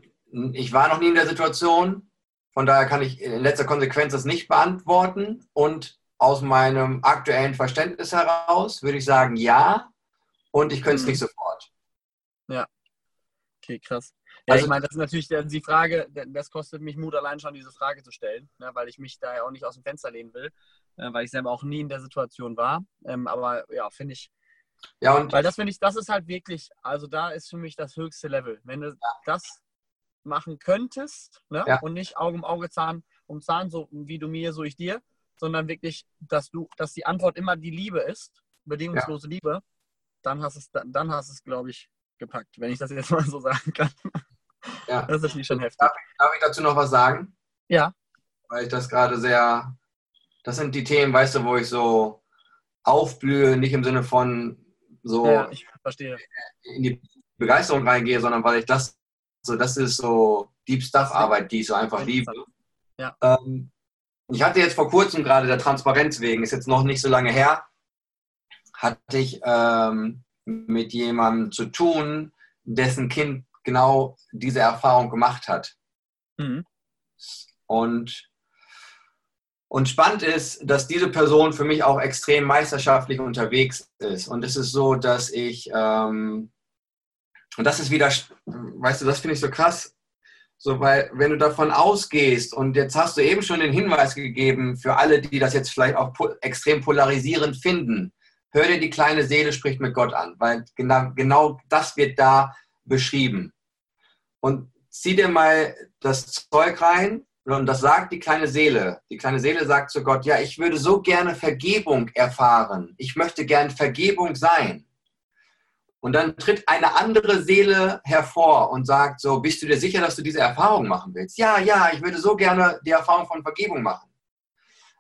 B: ich war noch nie in der Situation, von daher kann ich in letzter Konsequenz das nicht beantworten. Und aus meinem aktuellen Verständnis heraus würde ich sagen, ja. Und ich könnte es mhm. nicht sofort.
A: Ja. Okay, krass. Ja, also, ich meine, das ist natürlich die Frage, das kostet mich Mut, allein schon diese Frage zu stellen, ne, weil ich mich da ja auch nicht aus dem Fenster lehnen will, äh, weil ich selber auch nie in der Situation war. Ähm, aber ja, finde ich. Ja, und. Weil das finde ich, das ist halt wirklich, also da ist für mich das höchste Level. Wenn du ja. das machen könntest ne? Ja. und nicht Auge um Auge, Zahn um Zahn, so wie du mir, so ich dir, sondern wirklich, dass du, dass die Antwort immer die Liebe ist, bedingungslose ja. Liebe, dann hast es, dann hast es, glaube ich, gepackt, wenn ich das jetzt mal so sagen kann.
B: Ja. Das ist natürlich schon heftig. Darf ich, darf ich dazu noch was sagen?
A: Ja.
B: Weil ich das gerade sehr, das sind die Themen, weißt du, wo ich so aufblühe, nicht im Sinne von so
A: ja, ich verstehe.
B: in die Begeisterung reingehe, sondern weil ich das so, das ist so Deep Stuff Arbeit, die ich so einfach liebe. Ja. Ähm, ich hatte jetzt vor kurzem gerade der Transparenz wegen, ist jetzt noch nicht so lange her, hatte ich ähm, mit jemandem zu tun, dessen Kind genau diese Erfahrung gemacht hat. Mhm. Und Und spannend ist, dass diese Person für mich auch extrem meisterschaftlich unterwegs ist. Und es ist so, dass ich, ähm, und das ist wieder, weißt du, das finde ich so krass, so, weil wenn du davon ausgehst, und jetzt hast du eben schon den Hinweis gegeben für alle, die das jetzt vielleicht auch extrem polarisierend finden, hör dir die kleine Seele spricht mit Gott an, weil genau, genau das wird da beschrieben. Und zieh dir mal das Zeug rein und das sagt die kleine Seele. Die kleine Seele sagt zu Gott, ja, ich würde so gerne Vergebung erfahren. Ich möchte gern Vergebung sein. Und dann tritt eine andere Seele hervor und sagt so, bist du dir sicher, dass du diese Erfahrung machen willst? Ja, ja, ich würde so gerne die Erfahrung von Vergebung machen.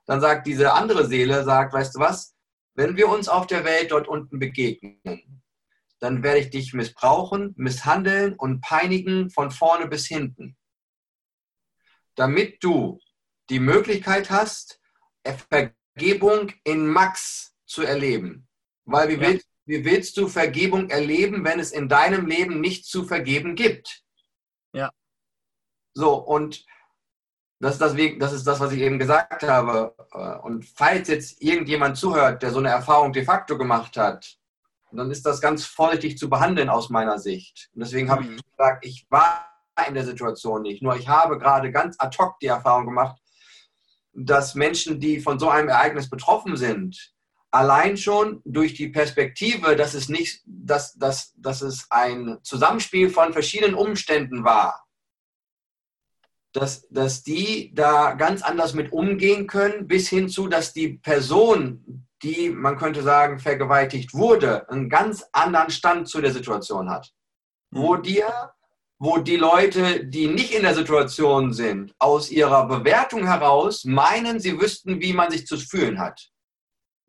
B: Dann sagt diese andere Seele, sagt, weißt du was, wenn wir uns auf der Welt dort unten begegnen, dann werde ich dich missbrauchen, misshandeln und peinigen von vorne bis hinten. Damit du die Möglichkeit hast, Vergebung in Max zu erleben. Weil wie, ja. willst, wie willst du Vergebung erleben, wenn es in deinem Leben nicht zu vergeben gibt?
A: Ja.
B: So, und das ist das, das ist das, was ich eben gesagt habe. Und falls jetzt irgendjemand zuhört, der so eine Erfahrung de facto gemacht hat, dann ist das ganz vorsichtig zu behandeln aus meiner Sicht. Und deswegen habe ich mhm. gesagt, ich war in der Situation nicht. Nur ich habe gerade ganz ad hoc die Erfahrung gemacht, dass Menschen, die von so einem Ereignis betroffen sind, allein schon durch die Perspektive, dass es nicht, dass, dass, dass es ein Zusammenspiel von verschiedenen Umständen war, dass, dass die da ganz anders mit umgehen können, bis hin zu, dass die Person, die, man könnte sagen, vergewaltigt wurde, einen ganz anderen Stand zu der Situation hat. Wo mhm. dir, wo die Leute, die nicht in der Situation sind, aus ihrer Bewertung heraus meinen, sie wüssten, wie man sich zu fühlen hat.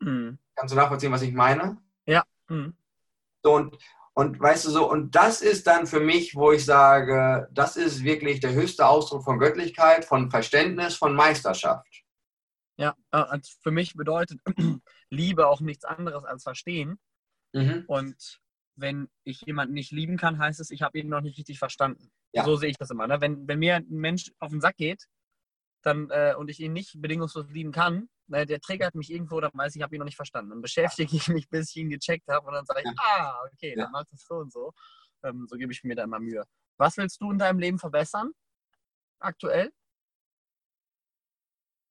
B: Mhm. Kannst du nachvollziehen, was ich meine?
A: Ja. Mhm.
B: So, und, und weißt du so, und das ist dann für mich, wo ich sage, das ist wirklich der höchste Ausdruck von Göttlichkeit, von Verständnis, von Meisterschaft.
A: Ja, also für mich bedeutet Liebe auch nichts anderes als verstehen. Mhm. Und wenn ich jemanden nicht lieben kann, heißt es, ich habe ihn noch nicht richtig verstanden. Ja. So sehe ich das immer. Ne? Wenn, wenn mir ein Mensch auf den Sack geht dann, äh, und ich ihn nicht bedingungslos lieben kann, ne, der triggert mich irgendwo, dann weiß ich, ich habe ihn noch nicht verstanden. Dann beschäftige ich mich, bis ich ihn gecheckt habe und dann sage ich, ja. ah, okay, ja. dann macht es so und so. Ähm, so gebe ich mir da immer Mühe. Was willst du in deinem Leben verbessern? Aktuell?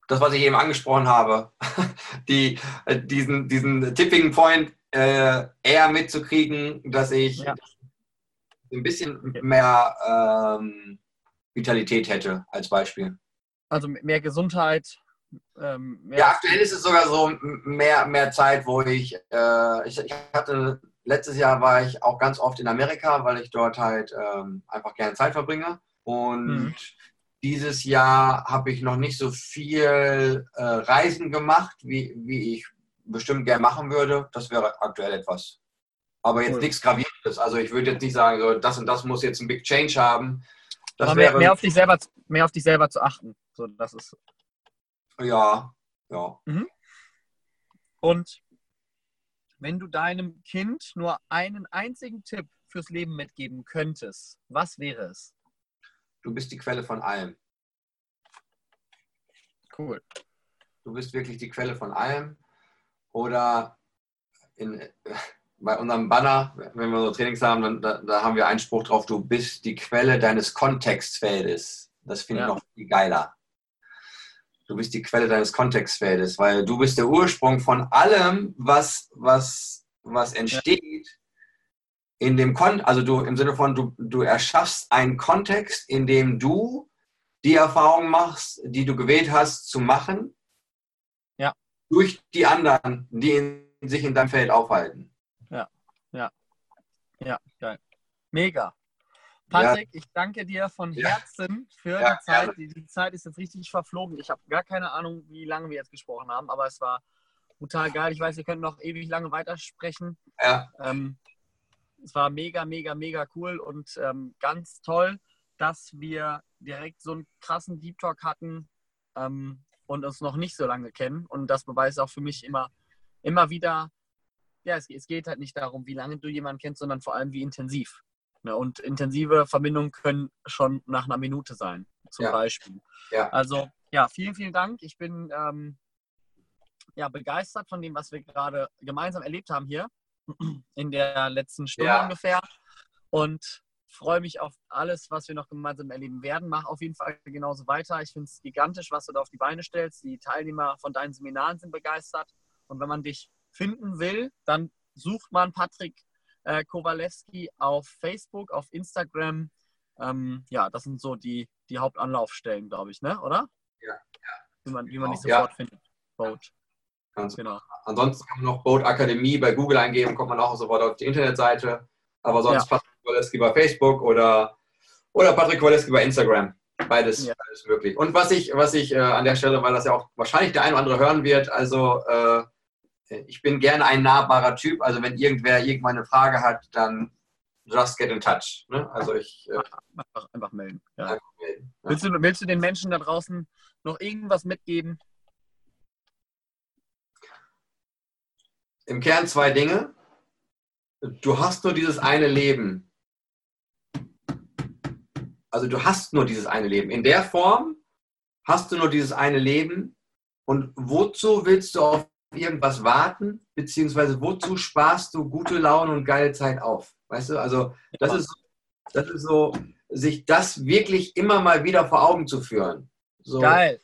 B: das, was ich eben angesprochen habe, die, äh, diesen, diesen Tipping Point äh, eher mitzukriegen, dass ich ja. ein bisschen mehr ähm, Vitalität hätte, als Beispiel.
A: Also mehr Gesundheit. Ähm,
B: mehr ja, aktuell ist es sogar so mehr, mehr Zeit, wo ich, äh, ich, ich, hatte, letztes Jahr war ich auch ganz oft in Amerika, weil ich dort halt ähm, einfach gerne Zeit verbringe. Und mhm dieses Jahr habe ich noch nicht so viel äh, Reisen gemacht, wie, wie ich bestimmt gerne machen würde. Das wäre aktuell etwas. Aber jetzt cool. nichts Gravierendes. Also ich würde jetzt nicht sagen, so, das und das muss jetzt ein Big Change haben.
A: Das mehr, wäre, mehr, auf dich selber, mehr auf dich selber zu achten. So, das ist
B: ja, ja. Mhm.
A: Und wenn du deinem Kind nur einen einzigen Tipp fürs Leben mitgeben könntest, was wäre es?
B: Du bist die Quelle von allem.
A: Cool.
B: Du bist wirklich die Quelle von allem. Oder in, bei unserem Banner, wenn wir so Trainings haben, dann, da, da, haben wir einen Spruch drauf, du bist die Quelle deines Kontextfeldes. Das finde ich noch viel geiler. Du bist die Quelle deines Kontextfeldes, weil du bist der Ursprung von allem, was, was, was entsteht in dem Kon also du im Sinne von du, du erschaffst einen Kontext, in dem du die Erfahrung machst, die du gewählt hast zu machen,
A: ja.
B: durch die anderen, die in, sich in deinem Feld aufhalten.
A: Ja, ja, ja, geil. Mega. Patrick, ja. ich danke dir von Herzen für ja, die Zeit. Die, die, Zeit ist jetzt richtig verflogen. Ich habe gar keine Ahnung, wie lange wir jetzt gesprochen haben, aber es war brutal geil. Ich weiß, wir können noch ewig lange weitersprechen.
B: Ja.
A: Ähm, es war mega, mega, mega cool und ähm, ganz toll, dass wir direkt so einen krassen Deep Talk hatten ähm, und uns noch nicht so lange kennen. Und das beweist auch für mich immer, immer wieder, ja, es, es geht halt nicht darum, wie lange du jemanden kennst, sondern vor allem, wie intensiv. Ne? Und intensive Verbindungen können schon nach einer Minute sein, zum ja. Beispiel.
B: Ja.
A: Also ja, vielen, vielen Dank. Ich bin ähm, ja, begeistert von dem, was wir gerade gemeinsam erlebt haben hier in der letzten Stunde ja. ungefähr. Und freue mich auf alles, was wir noch gemeinsam erleben werden. Mach auf jeden Fall genauso weiter. Ich finde es gigantisch, was du da auf die Beine stellst. Die Teilnehmer von deinen Seminaren sind begeistert. Und wenn man dich finden will, dann sucht man Patrick äh, Kowalewski auf Facebook, auf Instagram. Ähm, ja, das sind so die, die Hauptanlaufstellen, glaube ich, ne? oder?
B: Ja, ja.
A: Wie man, wie man dich sofort ja. findet.
B: Boat. Ganz genau. Ansonsten kann man noch Boat Akademie bei Google eingeben, kommt man auch sofort auf die Internetseite. Aber sonst ja. Patrick Kowalewski bei Facebook oder, oder Patrick Kowalewski bei Instagram. Beides, ja. beides möglich. Und was ich, was ich äh, an der Stelle, weil das ja auch wahrscheinlich der eine oder andere hören wird, also äh, ich bin gerne ein nahbarer Typ. Also wenn irgendwer irgendwann eine Frage hat, dann just get in touch. Ne? Also ich
A: äh, einfach, einfach, melden. Ja. Einfach melden ja. willst, du, willst du den Menschen da draußen noch irgendwas mitgeben?
B: Im Kern zwei Dinge. Du hast nur dieses eine Leben. Also du hast nur dieses eine Leben. In der Form hast du nur dieses eine Leben. Und wozu willst du auf irgendwas warten, beziehungsweise wozu sparst du gute Laune und geile Zeit auf? Weißt du, also das ist, das ist so, sich das wirklich immer mal wieder vor Augen zu führen. So.
A: Geil.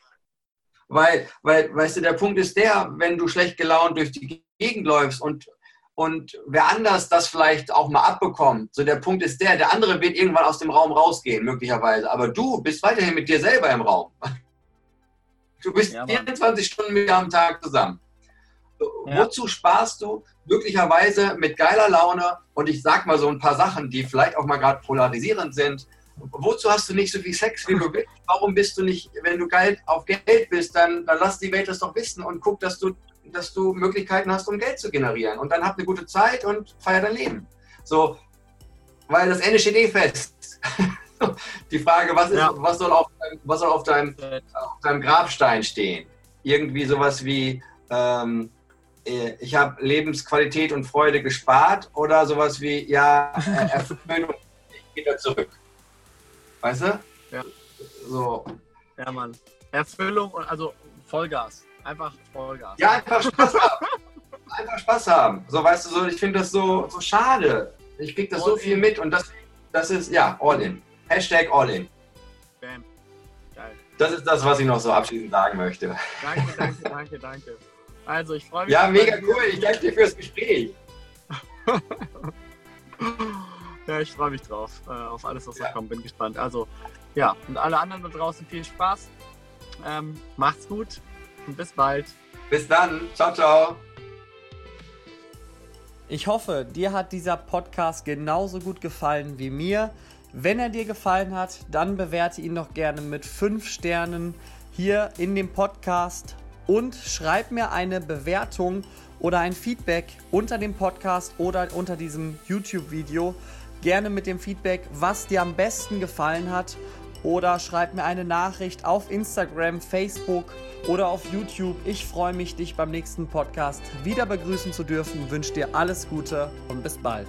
B: Weil, weil, weißt du, der Punkt ist der, wenn du schlecht gelaunt durch die Gegend läufst und, und wer anders das vielleicht auch mal abbekommt, so der Punkt ist der, der andere wird irgendwann aus dem Raum rausgehen, möglicherweise, aber du bist weiterhin mit dir selber im Raum. Du bist ja, 24 Stunden mit dir am Tag zusammen. Ja. Wozu sparst du möglicherweise mit geiler Laune und ich sag mal so ein paar Sachen, die vielleicht auch mal gerade polarisierend sind. Wozu hast du nicht so viel Sex, wie du willst? Warum bist du nicht, wenn du Geld auf Geld bist, dann, dann lass die Welt das doch wissen und guck, dass du, dass du Möglichkeiten hast, um Geld zu generieren. Und dann hab eine gute Zeit und feier dein Leben. So, weil das Ende steht eh fest. die Frage, was, ist, ja. was soll, auf, was soll auf, deinem, auf deinem Grabstein stehen? Irgendwie sowas wie, ähm, äh, ich habe Lebensqualität und Freude gespart oder sowas wie, ja, erfüllen und ich wieder zurück. Weißt du?
A: Ja. So. Ja, Mann. Erfüllung und also Vollgas. Einfach Vollgas.
B: Ja, einfach Spaß haben. einfach Spaß haben. So, weißt du, so, ich finde das so, so schade. Ich krieg das all so viel in. mit und das, das ist, ja, all in. Hashtag all in. Bam. Geil. Das ist das, was ich noch so abschließend sagen möchte.
A: Danke, danke, danke, danke. Also, ich freue mich.
B: Ja, mega cool. Ich danke dir fürs Gespräch.
A: ja, ich freue mich drauf. Äh, auf alles, was ja. da kommt. Bin gespannt. Also, ja, und alle anderen da draußen viel Spaß. Ähm, macht's gut und bis bald.
B: Bis dann. Ciao, ciao.
C: Ich hoffe, dir hat dieser Podcast genauso gut gefallen wie mir. Wenn er dir gefallen hat, dann bewerte ihn doch gerne mit 5 Sternen hier in dem Podcast und schreib mir eine Bewertung oder ein Feedback unter dem Podcast oder unter diesem YouTube-Video. Gerne mit dem Feedback, was dir am besten gefallen hat. Oder schreib mir eine Nachricht auf Instagram, Facebook oder auf YouTube. Ich freue mich, dich beim nächsten Podcast wieder begrüßen zu dürfen. Wünsche dir alles Gute und bis bald.